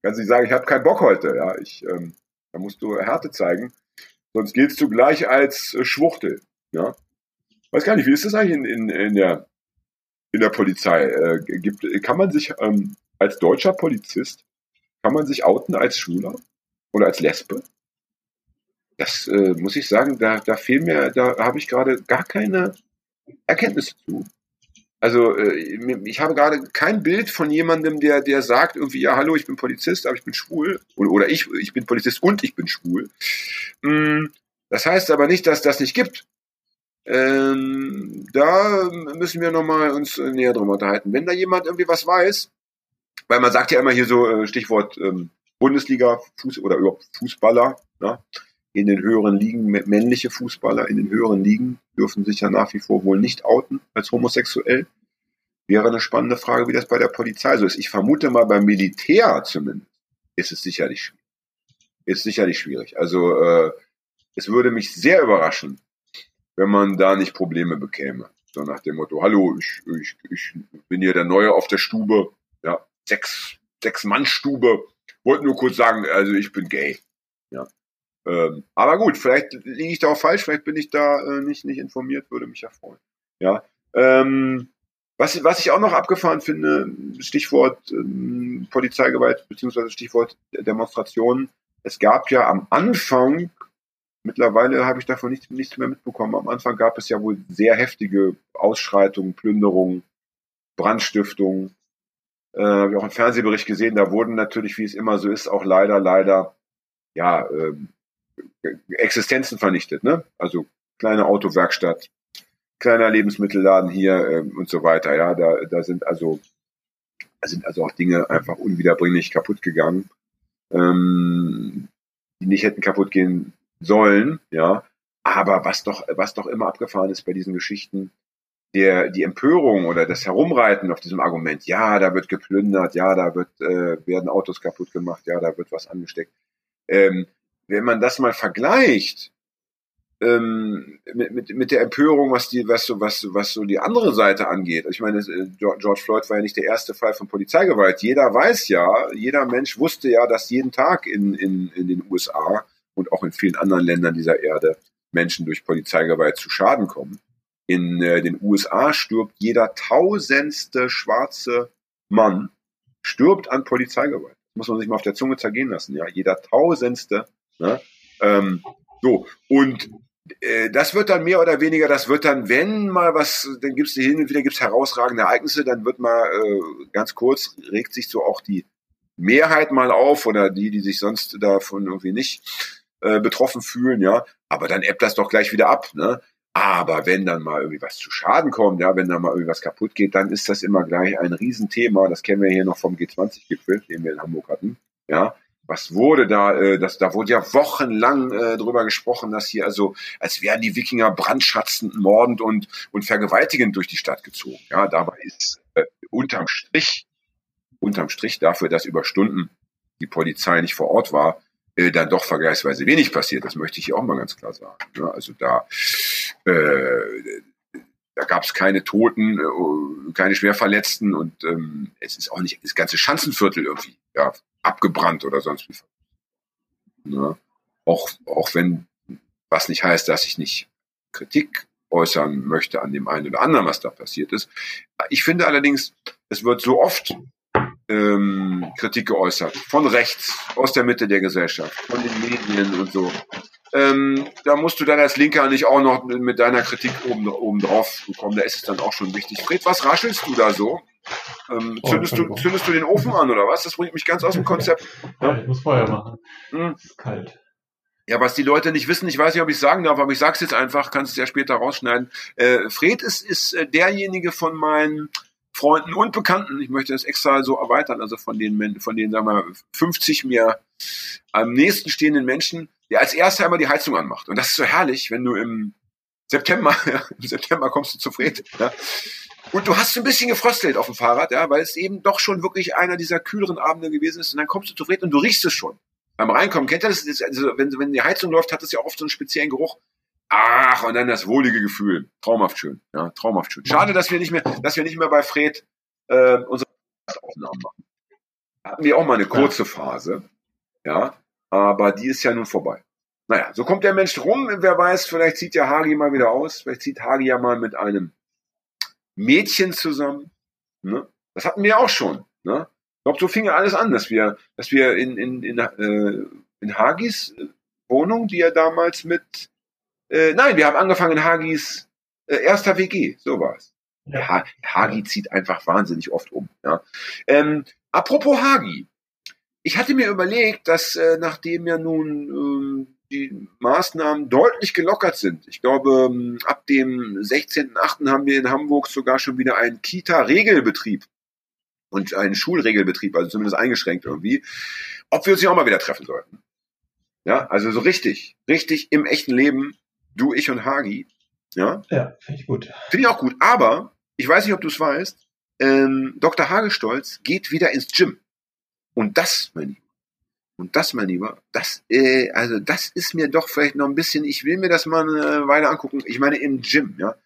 kannst nicht sagen, ich habe keinen Bock heute, ja, ich, ähm, da musst du Härte zeigen, sonst giltst du gleich als äh, Schwuchtel, ja. Weiß gar nicht, wie ist das eigentlich in, in, in der in der Polizei? Äh, gibt, kann man sich ähm, als deutscher Polizist kann man sich outen als Schwuler oder als Lesbe? Das äh, muss ich sagen, da, da fehlen mir, da habe ich gerade gar keine Erkenntnisse zu. Also äh, ich habe gerade kein Bild von jemandem, der, der sagt irgendwie, ja, hallo, ich bin Polizist, aber ich bin schwul. Oder, oder ich, ich bin Polizist und ich bin schwul. Mm, das heißt aber nicht, dass das nicht gibt. Ähm, da müssen wir nochmal uns näher drüber unterhalten. Wenn da jemand irgendwie was weiß, weil man sagt ja immer hier so äh, Stichwort ähm, Bundesliga Fuß oder überhaupt Fußballer, ne? in den höheren Ligen, männliche Fußballer in den höheren Ligen dürfen sich ja nach wie vor wohl nicht outen als homosexuell. Wäre eine spannende Frage, wie das bei der Polizei so ist. Ich vermute mal beim Militär zumindest ist es sicherlich schwierig. Ist sicherlich schwierig. Also äh, es würde mich sehr überraschen, wenn man da nicht Probleme bekäme. So nach dem Motto, hallo, ich, ich, ich bin hier der Neue auf der Stube, ja, sechs, sechs Mann Stube. Wollte nur kurz sagen, also ich bin gay. Ja. Ähm, aber gut, vielleicht liege ich da auch falsch, vielleicht bin ich da äh, nicht, nicht informiert, würde mich ja freuen. Ja. Ähm, was, was ich auch noch abgefahren finde, Stichwort ähm, Polizeigewalt beziehungsweise Stichwort Demonstrationen. Es gab ja am Anfang, mittlerweile habe ich davon nichts, nichts mehr mitbekommen, am Anfang gab es ja wohl sehr heftige Ausschreitungen, Plünderungen, Brandstiftungen äh, habe ich auch einen Fernsehbericht gesehen, da wurden natürlich, wie es immer so ist, auch leider, leider, ja, äh, Existenzen vernichtet, ne? Also kleine Autowerkstatt, kleiner Lebensmittelladen hier äh, und so weiter, ja, da, da sind also, da sind also auch Dinge einfach unwiederbringlich kaputt gegangen, ähm, die nicht hätten kaputt gehen sollen, ja. Aber was doch, was doch immer abgefahren ist bei diesen Geschichten, der, die Empörung oder das Herumreiten auf diesem Argument, ja, da wird geplündert, ja, da wird, äh, werden Autos kaputt gemacht, ja, da wird was angesteckt. Ähm, wenn man das mal vergleicht ähm, mit, mit, mit der Empörung, was die, was so, was, was so die andere Seite angeht. Ich meine, äh, George Floyd war ja nicht der erste Fall von Polizeigewalt. Jeder weiß ja, jeder Mensch wusste ja, dass jeden Tag in, in, in den USA und auch in vielen anderen Ländern dieser Erde Menschen durch Polizeigewalt zu Schaden kommen. In äh, den USA stirbt jeder tausendste schwarze Mann stirbt an Polizeigewalt. Muss man sich mal auf der Zunge zergehen lassen. Ja, jeder tausendste. Ne? Ähm, so und äh, das wird dann mehr oder weniger, das wird dann, wenn mal was, dann gibt's hin und wieder gibt's herausragende Ereignisse, dann wird mal äh, ganz kurz regt sich so auch die Mehrheit mal auf oder die, die sich sonst davon irgendwie nicht äh, betroffen fühlen, ja. Aber dann ebbt das doch gleich wieder ab, ne? Aber wenn dann mal irgendwie was zu Schaden kommt, ja, wenn dann mal irgendwie was kaputt geht, dann ist das immer gleich ein Riesenthema. Das kennen wir hier noch vom G20-Gipfel, den wir in Hamburg hatten. Ja, was wurde da, äh, das, da wurde ja wochenlang äh, drüber gesprochen, dass hier also, als wären die Wikinger brandschatzend, mordend und, und vergewaltigend durch die Stadt gezogen. Ja, dabei ist äh, unterm Strich, unterm Strich dafür, dass über Stunden die Polizei nicht vor Ort war, äh, dann doch vergleichsweise wenig passiert. Das möchte ich hier auch mal ganz klar sagen. Ja, also da, äh, da gab es keine Toten, äh, keine Schwerverletzten und ähm, es ist auch nicht das ganze Schanzenviertel irgendwie ja, abgebrannt oder sonst wie. Ja, auch, auch wenn was nicht heißt, dass ich nicht Kritik äußern möchte an dem einen oder anderen, was da passiert ist. Ich finde allerdings, es wird so oft ähm, Kritik geäußert. Von rechts, aus der Mitte der Gesellschaft, von den Medien und so. Ähm, da musst du dann als Linker nicht auch noch mit deiner Kritik oben, oben drauf kommen. Da ist es dann auch schon wichtig. Fred, was raschelst du da so? Ähm, oh, zündest, du, zündest du den Ofen an oder was? Das bringt mich ganz aus dem Konzept. Ja, ich muss Feuer machen. Hm. Es ist kalt. Ja, was die Leute nicht wissen, ich weiß nicht, ob ich sagen darf, aber ich sag's jetzt einfach, kannst es ja später rausschneiden. Äh, Fred ist, ist äh, derjenige von meinen Freunden und Bekannten. Ich möchte das extra so erweitern, also von den, von den, sagen wir, 50 mir am nächsten stehenden Menschen, der als erster einmal die Heizung anmacht. Und das ist so herrlich, wenn du im September, ja, im September kommst du zu Fred, ja, Und du hast so ein bisschen gefröstelt auf dem Fahrrad, ja, weil es eben doch schon wirklich einer dieser kühleren Abende gewesen ist. Und dann kommst du zu Fred und du riechst es schon. Beim Reinkommen, kennt ihr das? Also, wenn, wenn die Heizung läuft, hat es ja oft so einen speziellen Geruch. Ach, und dann das wohlige Gefühl. Traumhaft schön. Ja, traumhaft schön. Schade, dass wir nicht mehr, dass wir nicht mehr bei Fred äh, unsere Aufnahmen machen. Hatten wir auch mal eine kurze Phase. Ja, aber die ist ja nun vorbei. Naja, so kommt der Mensch rum. Wer weiß, vielleicht zieht ja Hagi mal wieder aus. Vielleicht zieht Hagi ja mal mit einem Mädchen zusammen. Ne? Das hatten wir auch schon. Ne? Ich glaube, so fing ja alles an, dass wir, dass wir in, in, in, äh, in Hagis Wohnung, die er damals mit, äh, nein, wir haben angefangen in Hagis äh, erster WG, so war's. Ja. Hagi zieht einfach wahnsinnig oft um. Ja. Ähm, apropos Hagi. Ich hatte mir überlegt, dass äh, nachdem ja nun ähm, die Maßnahmen deutlich gelockert sind. Ich glaube, ähm, ab dem 16.8. haben wir in Hamburg sogar schon wieder einen Kita-Regelbetrieb und einen Schulregelbetrieb, also zumindest eingeschränkt irgendwie, ob wir uns nicht auch mal wieder treffen sollten. Ja, also so richtig, richtig im echten Leben, du, ich und Hagi. Ja, ja finde ich gut. Finde ich auch gut. Aber, ich weiß nicht, ob du es weißt, ähm, Dr. Hagestolz geht wieder ins Gym. Und das, mein Lieber, und das, mein Lieber, das, äh, also das ist mir doch vielleicht noch ein bisschen, ich will mir das mal eine Weile angucken. Ich meine, im Gym, ja,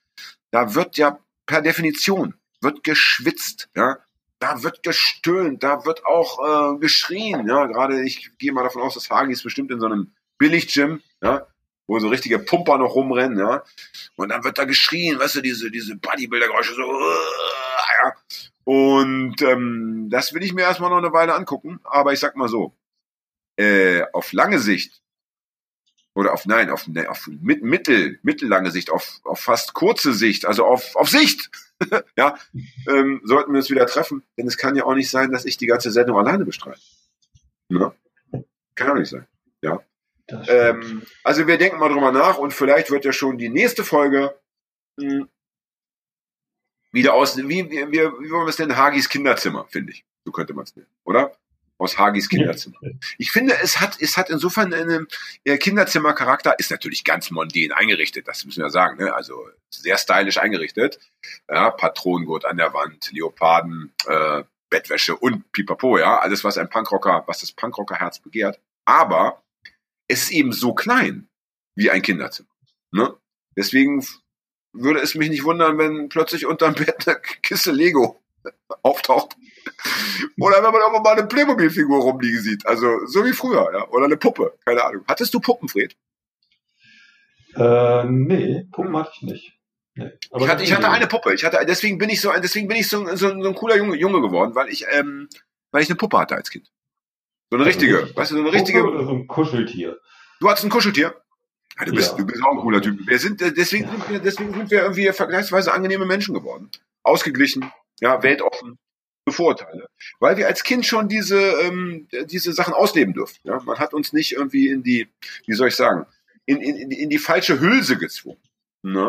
da wird ja per Definition, wird geschwitzt, ja, da wird gestöhnt, da wird auch äh, geschrien, ja, gerade ich gehe mal davon aus, dass Hagis bestimmt in so einem Billig-Gym, ja, wo so richtige Pumper noch rumrennen, ja, und dann wird da geschrien, weißt du, diese, diese Bodybuilder-Geräusche so, uh, ja, und ähm, das will ich mir erstmal noch eine Weile angucken, aber ich sag mal so, äh, auf lange Sicht oder auf nein, auf, ne, auf mit, mittel, mittellange Sicht, auf, auf fast kurze Sicht, also auf, auf Sicht, ja, ähm, sollten wir uns wieder treffen. Denn es kann ja auch nicht sein, dass ich die ganze Sendung alleine bestreite. Ne? Kann auch nicht sein. Ja. Ähm, also wir denken mal drüber nach und vielleicht wird ja schon die nächste Folge mh, hm, wieder aus, wie, wie, wie, wie wollen wir es denn? Hagis Kinderzimmer, finde ich. So könnte man es nennen, oder? aus Hagis Kinderzimmer. Ich finde, es hat, es hat insofern einen äh, Kinderzimmercharakter, ist natürlich ganz mondän eingerichtet, das müssen wir sagen, ne? also sehr stylisch eingerichtet. Ja, Patronengurt an der Wand, Leoparden, äh, Bettwäsche und Pipapo, ja, alles was ein Punkrocker, was das Punkrockerherz begehrt. Aber es ist eben so klein wie ein Kinderzimmer. Ne? Deswegen würde es mich nicht wundern, wenn plötzlich unterm Bett eine Kiste Lego auftaucht oder wenn man auch mal eine Playmobil-Figur rumliegen sieht. Also so wie früher, ja. Oder eine Puppe, keine Ahnung. Hattest du Puppen, Fred? Äh, nee, Puppen hatte ich nicht. Nee. Ich hatte, ich hatte eine Puppe. Ich hatte, deswegen bin ich so, deswegen bin ich so, so, so ein cooler Junge, Junge geworden, weil ich, ähm, weil ich eine Puppe hatte als Kind. So eine also richtige, weißt du, so eine richtige. Oder so ein Kuscheltier. Du hattest ein Kuscheltier? Ja, du bist, ja. du bist auch ein cooler Typ. Wir sind, äh, deswegen, ja. sind wir, deswegen sind wir irgendwie vergleichsweise angenehme Menschen geworden. Ausgeglichen, ja, weltoffen. Vorurteile. Weil wir als Kind schon diese, ähm, diese Sachen ausleben durften. Ja? Man hat uns nicht irgendwie in die, wie soll ich sagen, in, in, in die falsche Hülse gezwungen. Ne?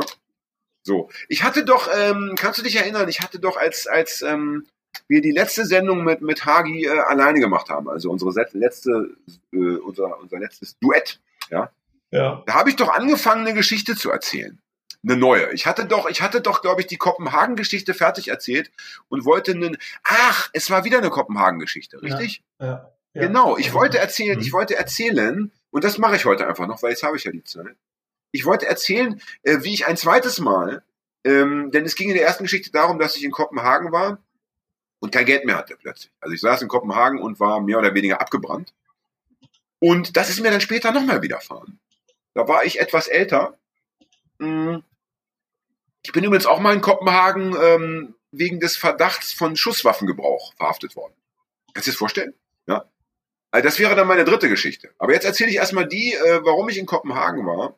So. Ich hatte doch, ähm, kannst du dich erinnern, ich hatte doch als, als ähm, wir die letzte Sendung mit, mit Hagi äh, alleine gemacht haben, also unsere letzte, äh, unser, unser letztes Duett, ja. Ja. Da habe ich doch angefangen, eine Geschichte zu erzählen eine neue. Ich hatte doch, ich hatte doch, glaube ich, die Kopenhagen-Geschichte fertig erzählt und wollte einen, ach, es war wieder eine Kopenhagen-Geschichte, richtig? Ja, ja, ja, Genau, ich wollte erzählen, mhm. ich wollte erzählen, und das mache ich heute einfach noch, weil jetzt habe ich ja die Zeit. Ich wollte erzählen, äh, wie ich ein zweites Mal, ähm, denn es ging in der ersten Geschichte darum, dass ich in Kopenhagen war und kein Geld mehr hatte plötzlich. Also ich saß in Kopenhagen und war mehr oder weniger abgebrannt. Und das ist mir dann später nochmal widerfahren. Da war ich etwas älter. Mm, ich bin übrigens auch mal in Kopenhagen ähm, wegen des Verdachts von Schusswaffengebrauch verhaftet worden. Kannst du dir das vorstellen? Ja. Also das wäre dann meine dritte Geschichte. Aber jetzt erzähle ich erstmal die, äh, warum ich in Kopenhagen war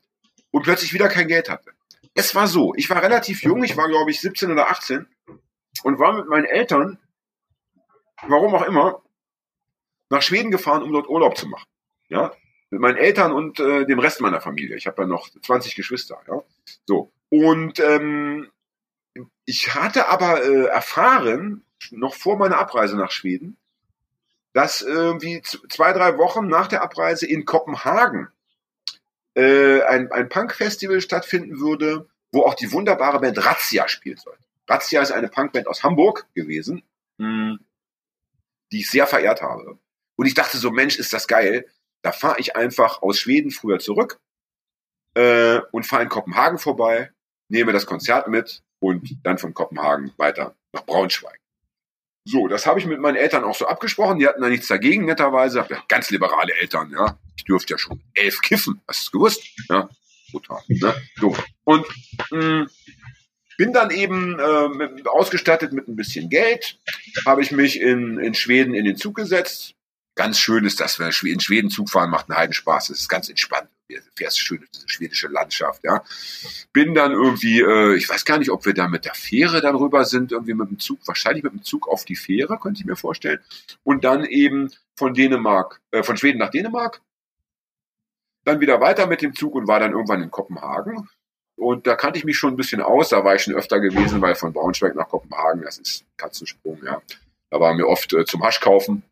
und plötzlich wieder kein Geld hatte. Es war so, ich war relativ jung, ich war glaube ich 17 oder 18 und war mit meinen Eltern, warum auch immer, nach Schweden gefahren, um dort Urlaub zu machen. Ja, mit meinen Eltern und äh, dem Rest meiner Familie. Ich habe ja noch 20 Geschwister. Ja, so und ähm, ich hatte aber äh, erfahren, noch vor meiner Abreise nach Schweden, dass irgendwie zwei, drei Wochen nach der Abreise in Kopenhagen äh, ein, ein Punk-Festival stattfinden würde, wo auch die wunderbare Band Razzia spielen soll. Razzia ist eine Punkband aus Hamburg gewesen, mh, die ich sehr verehrt habe. Und ich dachte so, Mensch, ist das geil. Da fahre ich einfach aus Schweden früher zurück äh, und fahre in Kopenhagen vorbei, nehme das Konzert mit und dann von Kopenhagen weiter nach Braunschweig. So, das habe ich mit meinen Eltern auch so abgesprochen. Die hatten da nichts dagegen, netterweise. Ja, ganz liberale Eltern, ja. Ich dürfte ja schon elf kiffen. Hast du es gewusst? Ja, total. Ne? So. Und mh, bin dann eben äh, ausgestattet mit ein bisschen Geld. Habe ich mich in, in Schweden in den Zug gesetzt. Ganz schön ist das, wenn in Schweden Zug fahren macht einen Heidenspaß. Das ist ganz entspannt fährst schön diese schwedische Landschaft, ja. Bin dann irgendwie, äh, ich weiß gar nicht, ob wir da mit der Fähre dann rüber sind, irgendwie mit dem Zug, wahrscheinlich mit dem Zug auf die Fähre, könnte ich mir vorstellen. Und dann eben von Dänemark, äh, von Schweden nach Dänemark. Dann wieder weiter mit dem Zug und war dann irgendwann in Kopenhagen. Und da kannte ich mich schon ein bisschen aus, da war ich schon öfter gewesen, weil von Braunschweig nach Kopenhagen, das ist Katzensprung, ja. Da waren wir oft äh, zum Hasch kaufen.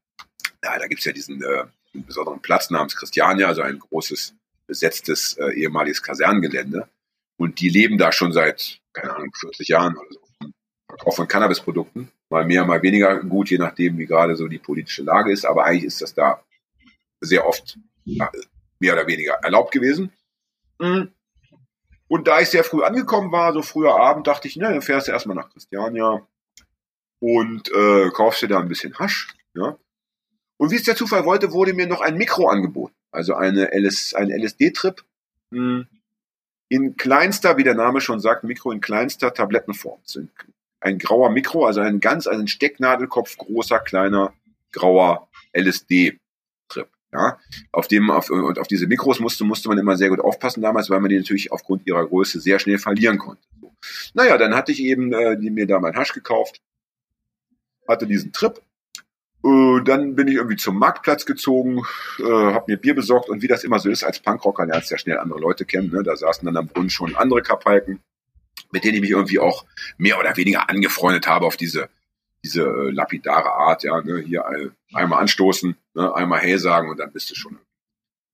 Ja, da gibt's ja diesen äh, besonderen Platz namens Christiania, also ein großes besetztes äh, ehemaliges Kasernengelände. Und die leben da schon seit, keine Ahnung, 40 Jahren oder so. Verkauf von Cannabisprodukten. Mal mehr, mal weniger gut, je nachdem, wie gerade so die politische Lage ist. Aber eigentlich ist das da sehr oft mehr oder weniger erlaubt gewesen. Mhm. Und da ich sehr früh angekommen war, so früher Abend, dachte ich, ne, dann fährst du erstmal nach Christiania und äh, kaufst dir da ein bisschen Hasch. Ja. Und wie es der Zufall wollte, wurde mir noch ein Mikro angeboten. Also eine LS, ein LSD-Trip hm, in kleinster, wie der Name schon sagt, Mikro in kleinster Tablettenform. Ein grauer Mikro, also ein ganz, ein Stecknadelkopf großer, kleiner, grauer LSD-Trip. Ja, auf dem, auf, und auf diese Mikros musste, musste man immer sehr gut aufpassen damals, weil man die natürlich aufgrund ihrer Größe sehr schnell verlieren konnte. So. Naja, dann hatte ich eben äh, die, mir da mein Hasch gekauft, hatte diesen Trip äh, dann bin ich irgendwie zum Marktplatz gezogen, äh, habe mir Bier besorgt und wie das immer so ist als Punkrocker, lernst ja schnell andere Leute kennen. Ne? Da saßen dann am Brunnen schon andere Kapalken, mit denen ich mich irgendwie auch mehr oder weniger angefreundet habe auf diese diese äh, lapidare Art, ja, ne? hier einmal anstoßen, ne? einmal Hey sagen und dann bist du schon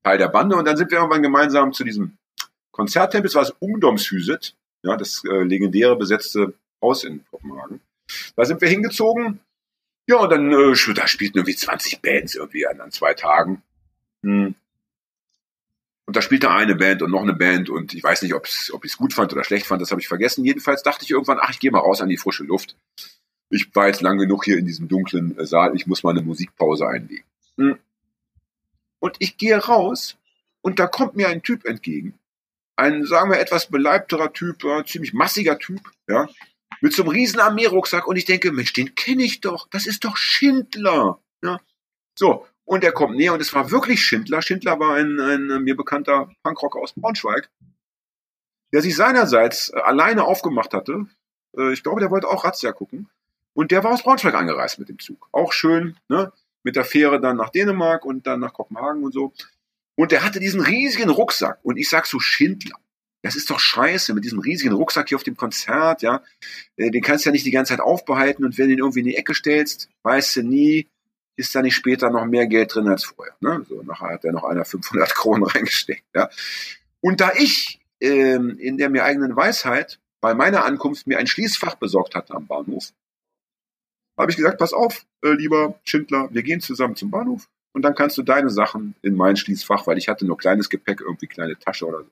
Teil der Bande. Und dann sind wir irgendwann gemeinsam zu diesem Konzerttempel, das war das Ungdomshuset, ja, das äh, legendäre besetzte Haus in Kopenhagen. Da sind wir hingezogen ja, und dann äh, da spielten irgendwie 20 Bands irgendwie an, an zwei Tagen. Hm. Und da spielte eine Band und noch eine Band und ich weiß nicht, ob ich es gut fand oder schlecht fand, das habe ich vergessen. Jedenfalls dachte ich irgendwann, ach, ich gehe mal raus an die frische Luft. Ich war jetzt lang genug hier in diesem dunklen äh, Saal, ich muss mal eine Musikpause einlegen. Hm. Und ich gehe raus und da kommt mir ein Typ entgegen. Ein, sagen wir, etwas beleibterer Typ, äh, ziemlich massiger Typ, ja, mit so einem riesen Armeerucksack und ich denke, Mensch, den kenne ich doch, das ist doch Schindler. Ja? So, und er kommt näher und es war wirklich Schindler. Schindler war ein, ein mir bekannter Punkrocker aus Braunschweig, der sich seinerseits alleine aufgemacht hatte. Äh, ich glaube, der wollte auch Razzia gucken. Und der war aus Braunschweig angereist mit dem Zug. Auch schön, ne? Mit der Fähre dann nach Dänemark und dann nach Kopenhagen und so. Und der hatte diesen riesigen Rucksack. Und ich sag so, Schindler das ist doch scheiße mit diesem riesigen Rucksack hier auf dem Konzert, ja. Äh, den kannst du ja nicht die ganze Zeit aufbehalten und wenn du ihn irgendwie in die Ecke stellst, weißt du nie, ist da nicht später noch mehr Geld drin als vorher. Ne? So, nachher hat er noch einer 500 Kronen reingesteckt. Ja? Und da ich ähm, in der mir eigenen Weisheit bei meiner Ankunft mir ein Schließfach besorgt hatte am Bahnhof, habe ich gesagt, pass auf, äh, lieber Schindler, wir gehen zusammen zum Bahnhof und dann kannst du deine Sachen in mein Schließfach, weil ich hatte nur kleines Gepäck, irgendwie kleine Tasche oder so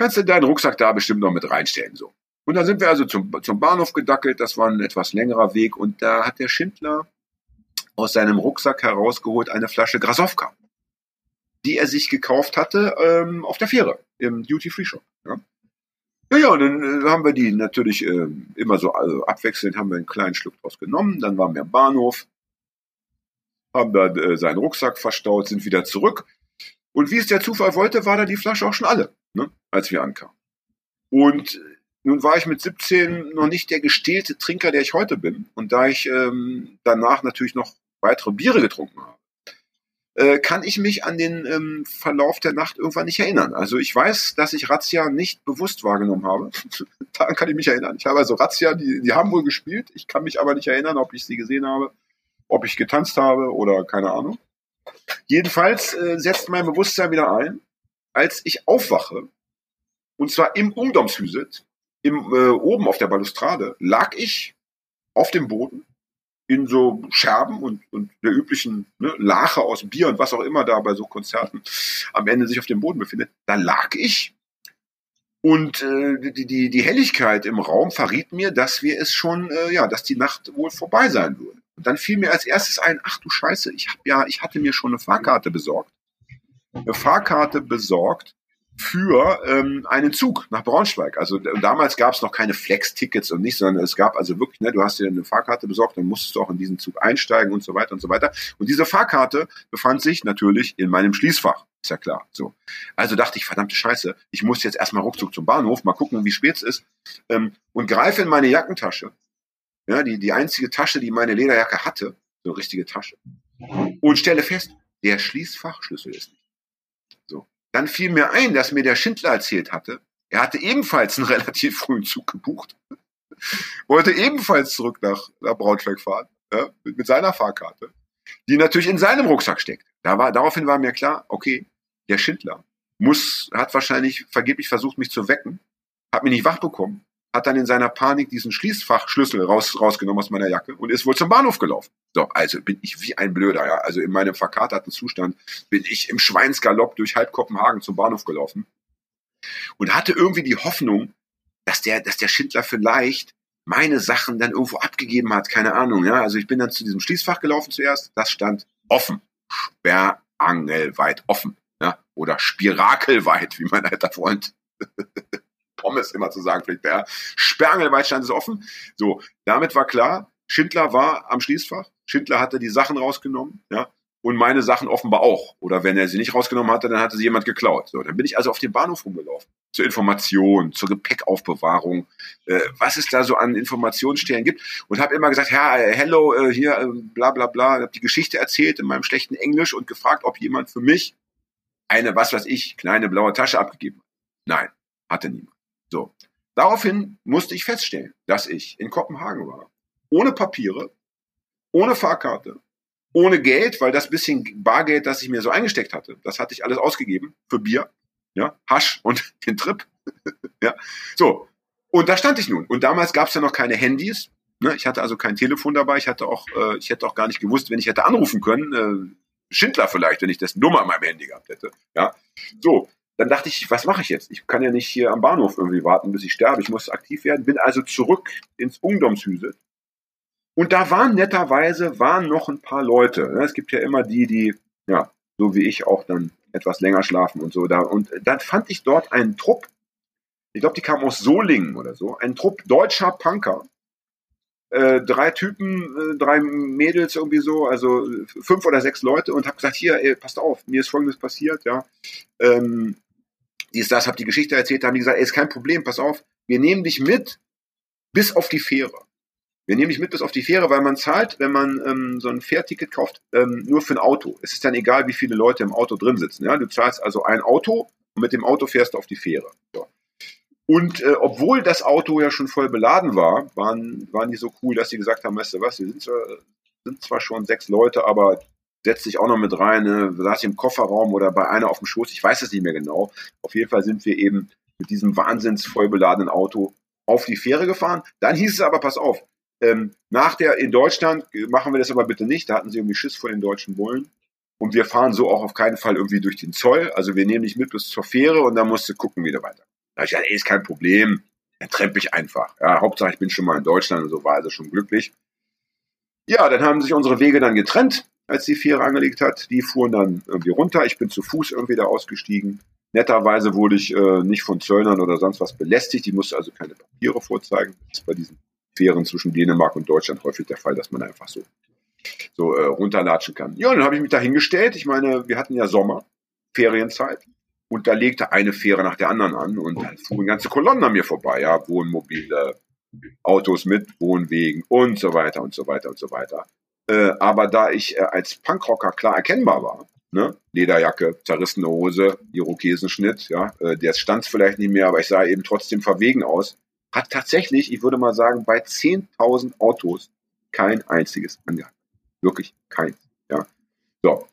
kannst du deinen Rucksack da bestimmt noch mit reinstellen. So. Und dann sind wir also zum, zum Bahnhof gedackelt, das war ein etwas längerer Weg und da hat der Schindler aus seinem Rucksack herausgeholt eine Flasche Grasowka, die er sich gekauft hatte ähm, auf der Fähre im Duty-Free-Shop. Ja. Ja, ja, und dann äh, haben wir die natürlich äh, immer so also abwechselnd, haben wir einen kleinen Schluck draus genommen, dann waren wir am Bahnhof, haben da äh, seinen Rucksack verstaut, sind wieder zurück. Und wie es der Zufall wollte, war da die Flasche auch schon alle ne, als wir ankamen. Und nun war ich mit 17 noch nicht der gestählte Trinker, der ich heute bin. Und da ich ähm, danach natürlich noch weitere Biere getrunken habe, äh, kann ich mich an den ähm, Verlauf der Nacht irgendwann nicht erinnern. Also ich weiß, dass ich Razzia nicht bewusst wahrgenommen habe. Daran kann ich mich erinnern. Ich habe also Razzia, die, die haben wohl gespielt. Ich kann mich aber nicht erinnern, ob ich sie gesehen habe, ob ich getanzt habe oder keine Ahnung. Jedenfalls äh, setzt mein Bewusstsein wieder ein als ich aufwache, und zwar im Ungdomshüset, im, äh, oben auf der Balustrade lag ich auf dem Boden in so Scherben und, und der üblichen ne, Lache aus Bier und was auch immer da bei so Konzerten am Ende sich auf dem Boden befindet. Da lag ich und äh, die, die, die Helligkeit im Raum verriet mir, dass wir es schon, äh, ja, dass die Nacht wohl vorbei sein würde. Und dann fiel mir als erstes ein, ach du Scheiße, ich habe ja, ich hatte mir schon eine Fahrkarte besorgt. Eine Fahrkarte besorgt für ähm, einen Zug nach Braunschweig. Also damals gab es noch keine Flex-Tickets und nicht, sondern es gab also wirklich, ne, du hast dir eine Fahrkarte besorgt, dann musstest du auch in diesen Zug einsteigen und so weiter und so weiter. Und diese Fahrkarte befand sich natürlich in meinem Schließfach. Ist ja klar. So. Also dachte ich, verdammte Scheiße, ich muss jetzt erstmal ruckzuck zum Bahnhof, mal gucken, wie spät es ist, ähm, und greife in meine Jackentasche. Ja, die, die einzige Tasche, die meine Lederjacke hatte, so eine richtige Tasche. Und stelle fest, der Schließfachschlüssel ist nicht. Dann fiel mir ein, dass mir der Schindler erzählt hatte, er hatte ebenfalls einen relativ frühen Zug gebucht, wollte ebenfalls zurück nach, nach Braunschweig fahren, ja, mit, mit seiner Fahrkarte, die natürlich in seinem Rucksack steckt. Da war, daraufhin war mir klar, okay, der Schindler muss, hat wahrscheinlich vergeblich versucht, mich zu wecken, hat mich nicht wach bekommen, hat dann in seiner Panik diesen Schließfachschlüssel raus, rausgenommen aus meiner Jacke und ist wohl zum Bahnhof gelaufen. So, also bin ich wie ein Blöder, ja. Also in meinem verkaterten Zustand bin ich im Schweinsgalopp durch halb Kopenhagen zum Bahnhof gelaufen und hatte irgendwie die Hoffnung, dass der, dass der Schindler vielleicht meine Sachen dann irgendwo abgegeben hat, keine Ahnung, ja. Also ich bin dann zu diesem Schließfach gelaufen zuerst, das stand offen, sperrangelweit offen, ja, oder spirakelweit, wie mein alter Freund Pommes immer zu sagen pflegt, ja. Sperrangelweit stand es offen. So, damit war klar, Schindler war am Schließfach, Schindler hatte die Sachen rausgenommen, ja, und meine Sachen offenbar auch. Oder wenn er sie nicht rausgenommen hatte, dann hatte sie jemand geklaut. So, dann bin ich also auf dem Bahnhof rumgelaufen. Zur Information, zur Gepäckaufbewahrung, äh, was es da so an Informationsstellen gibt. Und habe immer gesagt, ja, äh, hello, äh, hier, äh, bla bla bla. Habe die Geschichte erzählt in meinem schlechten Englisch und gefragt, ob jemand für mich eine, was weiß ich, kleine blaue Tasche abgegeben hat. Nein, hatte niemand. So. Daraufhin musste ich feststellen, dass ich in Kopenhagen war. Ohne Papiere, ohne Fahrkarte, ohne Geld, weil das bisschen Bargeld, das ich mir so eingesteckt hatte, das hatte ich alles ausgegeben für Bier, ja, Hasch und den Trip. ja. So. Und da stand ich nun. Und damals gab es ja noch keine Handys. Ne? Ich hatte also kein Telefon dabei. Ich hatte auch, äh, ich hätte auch gar nicht gewusst, wenn ich hätte anrufen können. Äh, Schindler vielleicht, wenn ich das Nummer an meinem Handy gehabt hätte. Ja. So. Dann dachte ich, was mache ich jetzt? Ich kann ja nicht hier am Bahnhof irgendwie warten, bis ich sterbe. Ich muss aktiv werden. Bin also zurück ins Ungdomshüse und da waren netterweise waren noch ein paar Leute. Ne? Es gibt ja immer die, die, ja, so wie ich auch dann etwas länger schlafen und so da. Und dann fand ich dort einen Trupp, ich glaube, die kamen aus Solingen oder so, ein Trupp deutscher Punker. Äh, drei Typen, äh, drei Mädels irgendwie so, also fünf oder sechs Leute und habe gesagt, hier, ey, passt auf, mir ist folgendes passiert, ja. Ähm, dies, das, hab die Geschichte erzählt, haben die gesagt, ey, ist kein Problem, pass auf, wir nehmen dich mit bis auf die Fähre. Wir nehmen dich mit bis auf die Fähre, weil man zahlt, wenn man ähm, so ein Fährticket kauft, ähm, nur für ein Auto. Es ist dann egal, wie viele Leute im Auto drin sitzen. Ja? Du zahlst also ein Auto und mit dem Auto fährst du auf die Fähre. So. Und äh, obwohl das Auto ja schon voll beladen war, waren, waren die so cool, dass sie gesagt haben, weißt du was, wir sind zwar, sind zwar schon sechs Leute, aber setz dich auch noch mit rein, ne? saß im Kofferraum oder bei einer auf dem Schoß, ich weiß es nicht mehr genau. Auf jeden Fall sind wir eben mit diesem wahnsinns voll beladenen Auto auf die Fähre gefahren. Dann hieß es aber, pass auf, ähm, nach der, in Deutschland machen wir das aber bitte nicht, da hatten sie irgendwie Schiss vor den deutschen Bullen. Und wir fahren so auch auf keinen Fall irgendwie durch den Zoll. Also wir nehmen dich mit bis zur Fähre und dann musst du gucken, wie du weiter. Da ich gesagt, ey, ist kein Problem. Dann trempe ich einfach. Ja, Hauptsache ich bin schon mal in Deutschland und so war also schon glücklich. Ja, dann haben sich unsere Wege dann getrennt, als die Fähre angelegt hat. Die fuhren dann irgendwie runter. Ich bin zu Fuß irgendwie da ausgestiegen. Netterweise wurde ich äh, nicht von Zöllnern oder sonst was belästigt. Die musste also keine Papiere vorzeigen. Das ist bei diesen Fähren zwischen Dänemark und Deutschland häufig der Fall, dass man einfach so, so äh, runterlatschen kann. Ja, dann habe ich mich da hingestellt. Ich meine, wir hatten ja Sommer, Ferienzeit. Und da legte eine Fähre nach der anderen an und dann fuhren ganze Kolonnen an mir vorbei. Ja, Wohnmobile, Autos mit Wohnwegen und so weiter und so weiter und so weiter. Äh, aber da ich äh, als Punkrocker klar erkennbar war, ne? Lederjacke, zerrissene Hose, Irokesenschnitt, ja, äh, der stand vielleicht nicht mehr, aber ich sah eben trotzdem verwegen aus, hat tatsächlich, ich würde mal sagen, bei 10.000 Autos kein einziges angehalten. Wirklich keins. Ja. So.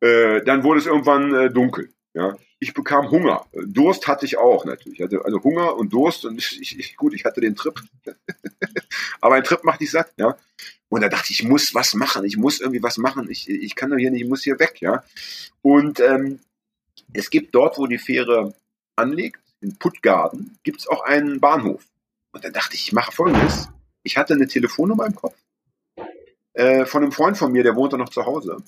Äh, dann wurde es irgendwann äh, dunkel. Ja. ich bekam Hunger. Durst hatte ich auch natürlich. Ich hatte also Hunger und Durst und ich, ich, gut, ich hatte den Trip. Aber ein Trip macht dich satt, ja. Und da dachte ich, ich muss was machen, ich muss irgendwie was machen, ich, ich kann doch hier nicht, ich muss hier weg, ja. Und ähm, es gibt dort, wo die Fähre anlegt, in Puttgarden, gibt es auch einen Bahnhof. Und dann dachte ich, ich mache folgendes. Ich hatte eine Telefonnummer im Kopf äh, von einem Freund von mir, der wohnte noch zu Hause.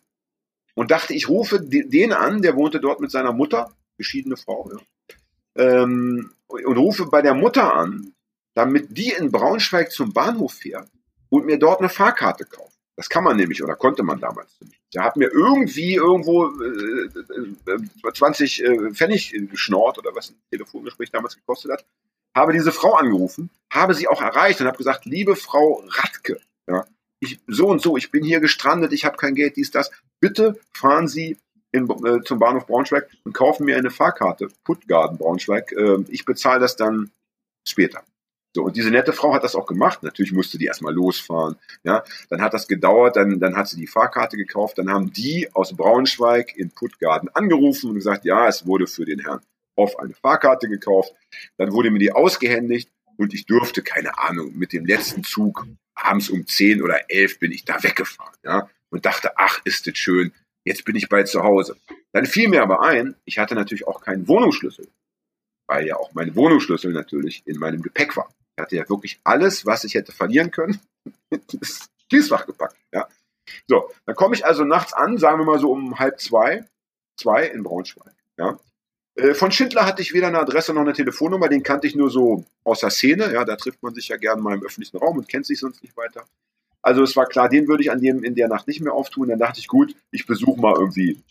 Und dachte, ich rufe den an, der wohnte dort mit seiner Mutter geschiedene Frau, ja. ähm, und rufe bei der Mutter an, damit die in Braunschweig zum Bahnhof fährt und mir dort eine Fahrkarte kauft. Das kann man nämlich oder konnte man damals nicht. Der hat mir irgendwie irgendwo äh, äh, 20 äh, Pfennig geschnort oder was ein Telefongespräch damals gekostet hat. Habe diese Frau angerufen, habe sie auch erreicht und habe gesagt, liebe Frau Radke, ja, ich, so und so, ich bin hier gestrandet, ich habe kein Geld, dies, das. Bitte fahren Sie in, äh, zum Bahnhof Braunschweig und kaufen mir eine Fahrkarte, Puttgarden Braunschweig. Äh, ich bezahle das dann später. So, und diese nette Frau hat das auch gemacht. Natürlich musste die erstmal losfahren. Ja, dann hat das gedauert, dann, dann hat sie die Fahrkarte gekauft, dann haben die aus Braunschweig in Puttgarden angerufen und gesagt, ja, es wurde für den Herrn Hoff eine Fahrkarte gekauft. Dann wurde mir die ausgehändigt und ich durfte, keine Ahnung, mit dem letzten Zug abends um zehn oder elf bin ich da weggefahren. Ja, und dachte, ach, ist das schön, jetzt bin ich bald zu Hause. Dann fiel mir aber ein, ich hatte natürlich auch keinen Wohnungsschlüssel, weil ja auch mein Wohnungsschlüssel natürlich in meinem Gepäck war. Ich hatte ja wirklich alles, was ich hätte verlieren können, ins Schließfach gepackt. Ja. So, dann komme ich also nachts an, sagen wir mal so um halb zwei, zwei in Braunschweig. Ja. Äh, von Schindler hatte ich weder eine Adresse noch eine Telefonnummer, den kannte ich nur so aus der Szene. Ja, da trifft man sich ja gerne mal im öffentlichen Raum und kennt sich sonst nicht weiter. Also es war klar, den würde ich an dem in der Nacht nicht mehr auftun. Dann dachte ich, gut, ich besuche mal irgendwie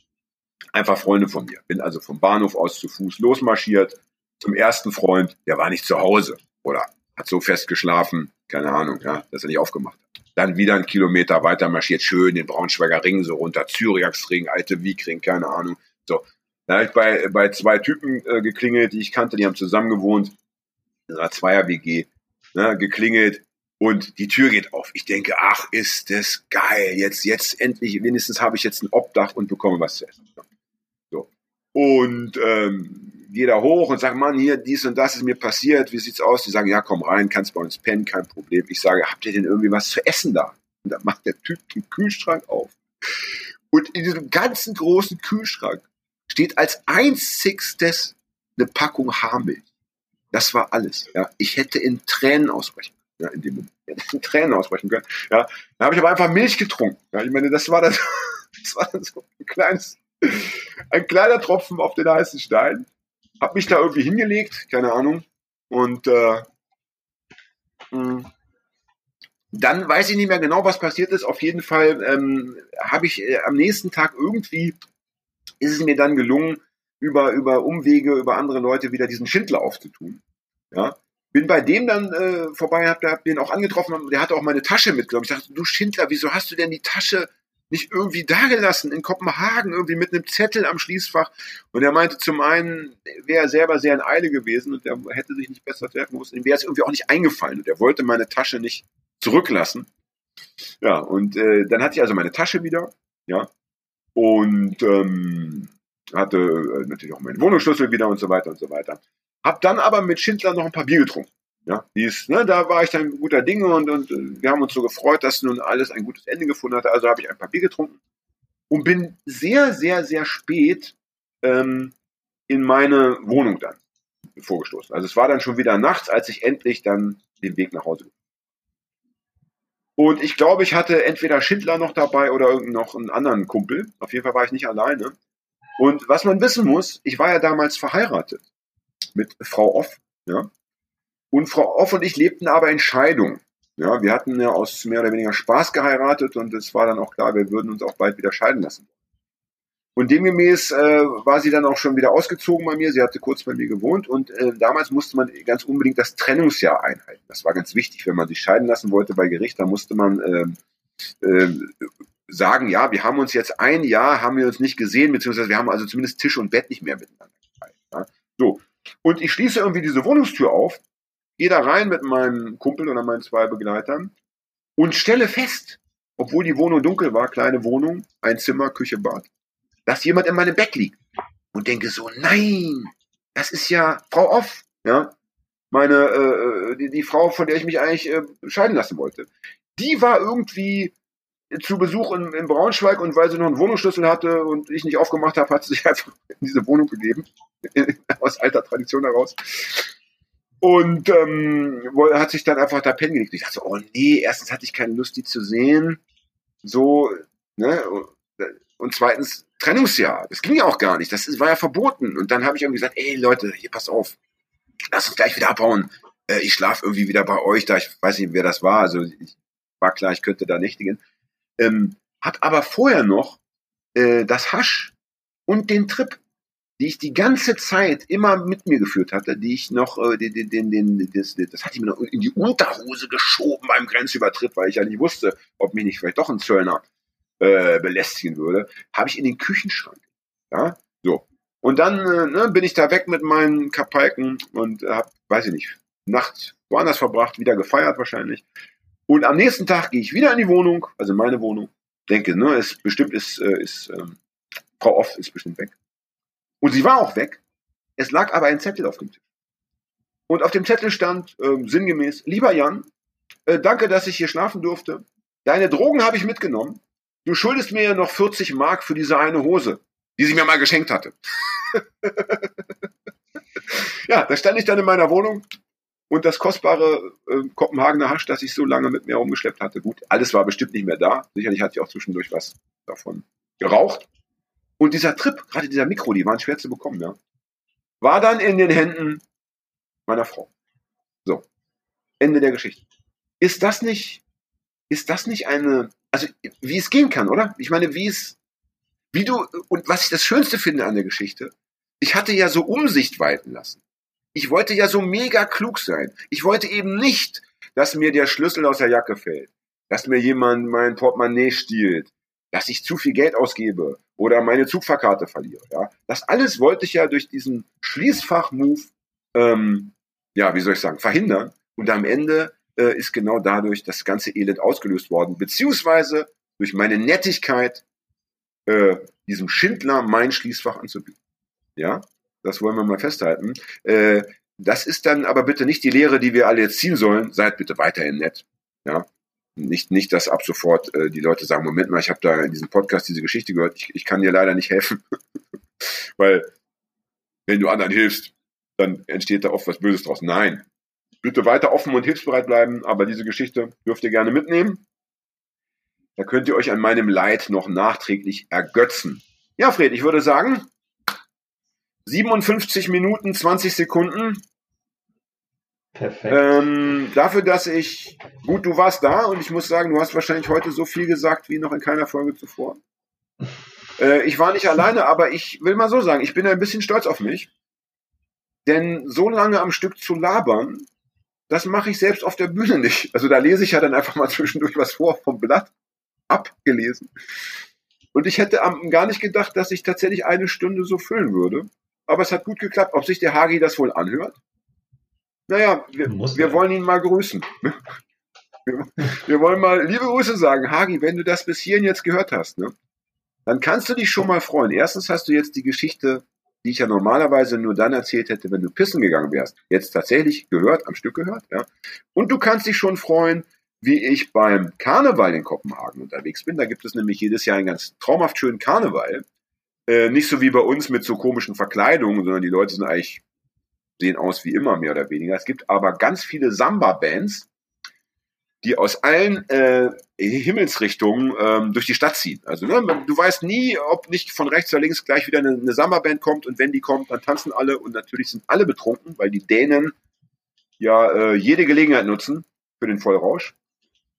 einfach Freunde von mir. Bin also vom Bahnhof aus zu Fuß losmarschiert zum ersten Freund, der war nicht zu Hause oder hat so fest geschlafen, keine Ahnung, ja, dass er nicht aufgemacht hat. Dann wieder einen Kilometer weiter marschiert, schön den Braunschweiger Ring so runter, Zyriaksring, alte Wiegring, keine Ahnung. So, dann habe ich bei, bei zwei Typen äh, geklingelt, die ich kannte, die haben zusammen gewohnt, in einer Zweier-WG, ne, geklingelt, und die Tür geht auf. Ich denke, ach, ist das geil. Jetzt, jetzt endlich, wenigstens habe ich jetzt ein Obdach und bekomme was zu essen. So. Und ähm, gehe da hoch und sage, Mann, hier, dies und das ist mir passiert. Wie sieht's aus? Die sagen, ja, komm rein, kannst bei uns pennen, kein Problem. Ich sage, habt ihr denn irgendwie was zu essen da? Und dann macht der Typ den Kühlschrank auf. Und in diesem ganzen großen Kühlschrank steht als einzigstes eine Packung Haarmilch. Das war alles. Ja, ich hätte in Tränen ausbrechen ja, in dem Moment. Ja, Tränen ausbrechen können. Ja, da habe ich aber einfach Milch getrunken. Ja, ich meine, das war das, das war dann so ein kleines, ein kleiner Tropfen auf den heißen Stein. Hab mich da irgendwie hingelegt, keine Ahnung. Und äh, hm, dann weiß ich nicht mehr genau, was passiert ist. Auf jeden Fall ähm, habe ich äh, am nächsten Tag irgendwie ist es mir dann gelungen, über, über Umwege, über andere Leute wieder diesen Schindler aufzutun. Ja, bin bei dem dann äh, vorbei, hab, hab den auch angetroffen, der hatte auch meine Tasche mitgenommen. Ich dachte, du Schindler, wieso hast du denn die Tasche nicht irgendwie dagelassen in Kopenhagen, irgendwie mit einem Zettel am Schließfach? Und er meinte, zum einen wäre er selber sehr in Eile gewesen und er hätte sich nicht besser treffen müssen. Ihm wäre es irgendwie auch nicht eingefallen und er wollte meine Tasche nicht zurücklassen. Ja, und äh, dann hatte ich also meine Tasche wieder, ja, und ähm, hatte äh, natürlich auch meinen Wohnungsschlüssel wieder und so weiter und so weiter. Hab dann aber mit Schindler noch ein paar Bier getrunken. Ja, dies, ne, da war ich dann guter Dinge und, und äh, wir haben uns so gefreut, dass nun alles ein gutes Ende gefunden hatte. Also habe ich ein paar Bier getrunken und bin sehr, sehr, sehr spät ähm, in meine Wohnung dann vorgestoßen. Also es war dann schon wieder nachts, als ich endlich dann den Weg nach Hause. Und ich glaube, ich hatte entweder Schindler noch dabei oder noch einen anderen Kumpel. Auf jeden Fall war ich nicht alleine. Und was man wissen muss, ich war ja damals verheiratet mit Frau Off. Ja? Und Frau Off und ich lebten aber in Scheidung. Ja, wir hatten ja aus mehr oder weniger Spaß geheiratet und es war dann auch klar, wir würden uns auch bald wieder scheiden lassen. Und demgemäß äh, war sie dann auch schon wieder ausgezogen bei mir. Sie hatte kurz bei mir gewohnt und äh, damals musste man ganz unbedingt das Trennungsjahr einhalten. Das war ganz wichtig, wenn man sich scheiden lassen wollte bei Gericht. Da musste man äh, äh, sagen, ja, wir haben uns jetzt ein Jahr, haben wir uns nicht gesehen, beziehungsweise wir haben also zumindest Tisch und Bett nicht mehr miteinander. Ja? So, und ich schließe irgendwie diese Wohnungstür auf, gehe da rein mit meinem Kumpel oder meinen zwei Begleitern und stelle fest, obwohl die Wohnung dunkel war, kleine Wohnung, ein Zimmer, Küche, Bad, dass jemand in meinem Bett liegt. und denke so, nein, das ist ja Frau Off, ja, meine, äh, äh, die, die Frau, von der ich mich eigentlich äh, scheiden lassen wollte. Die war irgendwie zu Besuch in, in Braunschweig und weil sie noch einen Wohnungsschlüssel hatte und ich nicht aufgemacht habe, hat sie sich einfach in diese Wohnung gegeben, aus alter Tradition heraus. Und ähm, hat sich dann einfach da pennen gelegt. Ich dachte so, oh nee, erstens hatte ich keine Lust, die zu sehen. So, ne? Und zweitens, Trennungsjahr. Das ging ja auch gar nicht. Das war ja verboten. Und dann habe ich irgendwie gesagt, ey Leute, hier pass auf, lass uns gleich wieder abhauen. Äh, ich schlafe irgendwie wieder bei euch da. Ich weiß nicht, wer das war. Also ich war klar, ich könnte da nächtigen. Ähm, hat aber vorher noch äh, das Hasch und den Trip, die ich die ganze Zeit immer mit mir geführt hatte, die ich noch, äh, den, den, den, das, das hatte ich mir noch in die Unterhose geschoben beim Grenzübertritt, weil ich ja nicht wusste, ob mich nicht vielleicht doch ein Zöllner äh, belästigen würde, habe ich in den Küchenschrank. Ja, so. Und dann äh, ne, bin ich da weg mit meinen Kapalken und habe, weiß ich nicht, Nacht woanders verbracht, wieder gefeiert wahrscheinlich. Und am nächsten Tag gehe ich wieder in die Wohnung, also in meine Wohnung. Denke, ne, ist bestimmt ist, äh, ist ähm, Frau Off ist bestimmt weg. Und sie war auch weg. Es lag aber ein Zettel auf dem Tisch. Und auf dem Zettel stand äh, sinngemäß, lieber Jan, äh, danke, dass ich hier schlafen durfte. Deine Drogen habe ich mitgenommen. Du schuldest mir ja noch 40 Mark für diese eine Hose, die sie mir mal geschenkt hatte. ja, da stand ich dann in meiner Wohnung und das kostbare äh, Kopenhagener Hasch, das ich so lange mit mir rumgeschleppt hatte. Gut, alles war bestimmt nicht mehr da. Sicherlich hatte ich auch zwischendurch was davon geraucht. Und dieser Trip, gerade dieser Mikro, die waren schwer zu bekommen, ja, war dann in den Händen meiner Frau. So, Ende der Geschichte. Ist das nicht, ist das nicht eine, also wie es gehen kann, oder? Ich meine, wie es, wie du, und was ich das Schönste finde an der Geschichte, ich hatte ja so Umsicht walten lassen. Ich wollte ja so mega klug sein. Ich wollte eben nicht, dass mir der Schlüssel aus der Jacke fällt, dass mir jemand mein Portemonnaie stiehlt, dass ich zu viel Geld ausgebe oder meine Zugfahrkarte verliere. Ja, das alles wollte ich ja durch diesen Schließfach-Move, ähm, ja, wie soll ich sagen, verhindern. Und am Ende äh, ist genau dadurch das ganze Elend ausgelöst worden, beziehungsweise durch meine Nettigkeit äh, diesem Schindler mein Schließfach anzubieten. Ja, das wollen wir mal festhalten. Äh, das ist dann aber bitte nicht die Lehre, die wir alle jetzt ziehen sollen. Seid bitte weiterhin nett. Ja, nicht, nicht, dass ab sofort äh, die Leute sagen, Moment mal, ich habe da in diesem Podcast diese Geschichte gehört, ich, ich kann dir leider nicht helfen. Weil, wenn du anderen hilfst, dann entsteht da oft was Böses draus. Nein. Bitte weiter offen und hilfsbereit bleiben, aber diese Geschichte dürft ihr gerne mitnehmen. Da könnt ihr euch an meinem Leid noch nachträglich ergötzen. Ja, Fred, ich würde sagen, 57 Minuten, 20 Sekunden. Perfekt. Ähm, dafür, dass ich, gut, du warst da und ich muss sagen, du hast wahrscheinlich heute so viel gesagt wie noch in keiner Folge zuvor. Äh, ich war nicht alleine, aber ich will mal so sagen, ich bin ein bisschen stolz auf mich. Denn so lange am Stück zu labern, das mache ich selbst auf der Bühne nicht. Also da lese ich ja dann einfach mal zwischendurch was vor vom Blatt abgelesen. Und ich hätte gar nicht gedacht, dass ich tatsächlich eine Stunde so füllen würde aber es hat gut geklappt. Ob sich der Hagi das wohl anhört? Naja, wir, wir wollen ihn mal grüßen. Wir, wir, wollen mal liebe Grüße sagen. Hagi, wenn du das bis hierhin jetzt gehört hast, ne, dann kannst du dich schon mal freuen. Erstens hast du jetzt die Geschichte, die ich ja normalerweise nur dann erzählt hätte, wenn du pissen gegangen wärst, jetzt tatsächlich gehört, am Stück gehört. Ja. Und du kannst dich schon freuen, wie ich beim Karneval in Kopenhagen unterwegs bin. Da gibt es nämlich jedes Jahr einen ganz traumhaft schönen Karneval. Äh, nicht so wie bei uns mit so komischen Verkleidungen, sondern die Leute sind eigentlich, sehen aus wie immer mehr oder weniger. Es gibt aber ganz viele Samba-Bands, die aus allen äh, Himmelsrichtungen ähm, durch die Stadt ziehen. Also ne, du weißt nie, ob nicht von rechts oder links gleich wieder eine, eine Samba-Band kommt und wenn die kommt, dann tanzen alle und natürlich sind alle betrunken, weil die Dänen ja äh, jede Gelegenheit nutzen für den Vollrausch.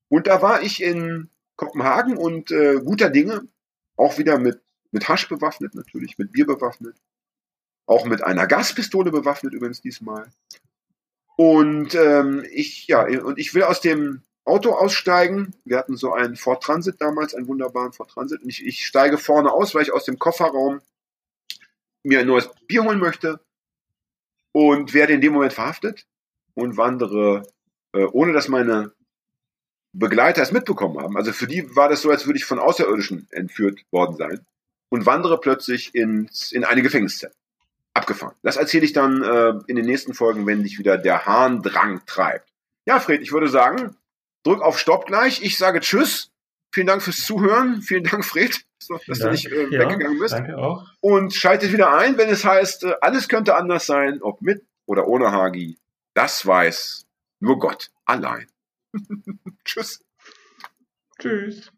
Und da war ich in Kopenhagen und äh, guter Dinge, auch wieder mit mit Hasch bewaffnet natürlich, mit Bier bewaffnet. Auch mit einer Gaspistole bewaffnet übrigens diesmal. Und ähm, ich, ja, und ich will aus dem Auto aussteigen. Wir hatten so einen Ford Transit damals, einen wunderbaren Ford Transit. Und ich, ich steige vorne aus, weil ich aus dem Kofferraum mir ein neues Bier holen möchte und werde in dem Moment verhaftet und wandere, äh, ohne dass meine Begleiter es mitbekommen haben. Also für die war das so, als würde ich von Außerirdischen entführt worden sein und wandere plötzlich ins, in eine Gefängniszelle. Abgefahren. Das erzähle ich dann äh, in den nächsten Folgen, wenn dich wieder der Harndrang treibt. Ja, Fred, ich würde sagen, drück auf Stopp gleich. Ich sage Tschüss. Vielen Dank fürs Zuhören. Vielen Dank, Fred, dass du nicht äh, weggegangen bist. Danke auch. Und schaltet wieder ein, wenn es heißt, äh, alles könnte anders sein, ob mit oder ohne Hagi. Das weiß nur Gott allein. Tschüss. Tschüss.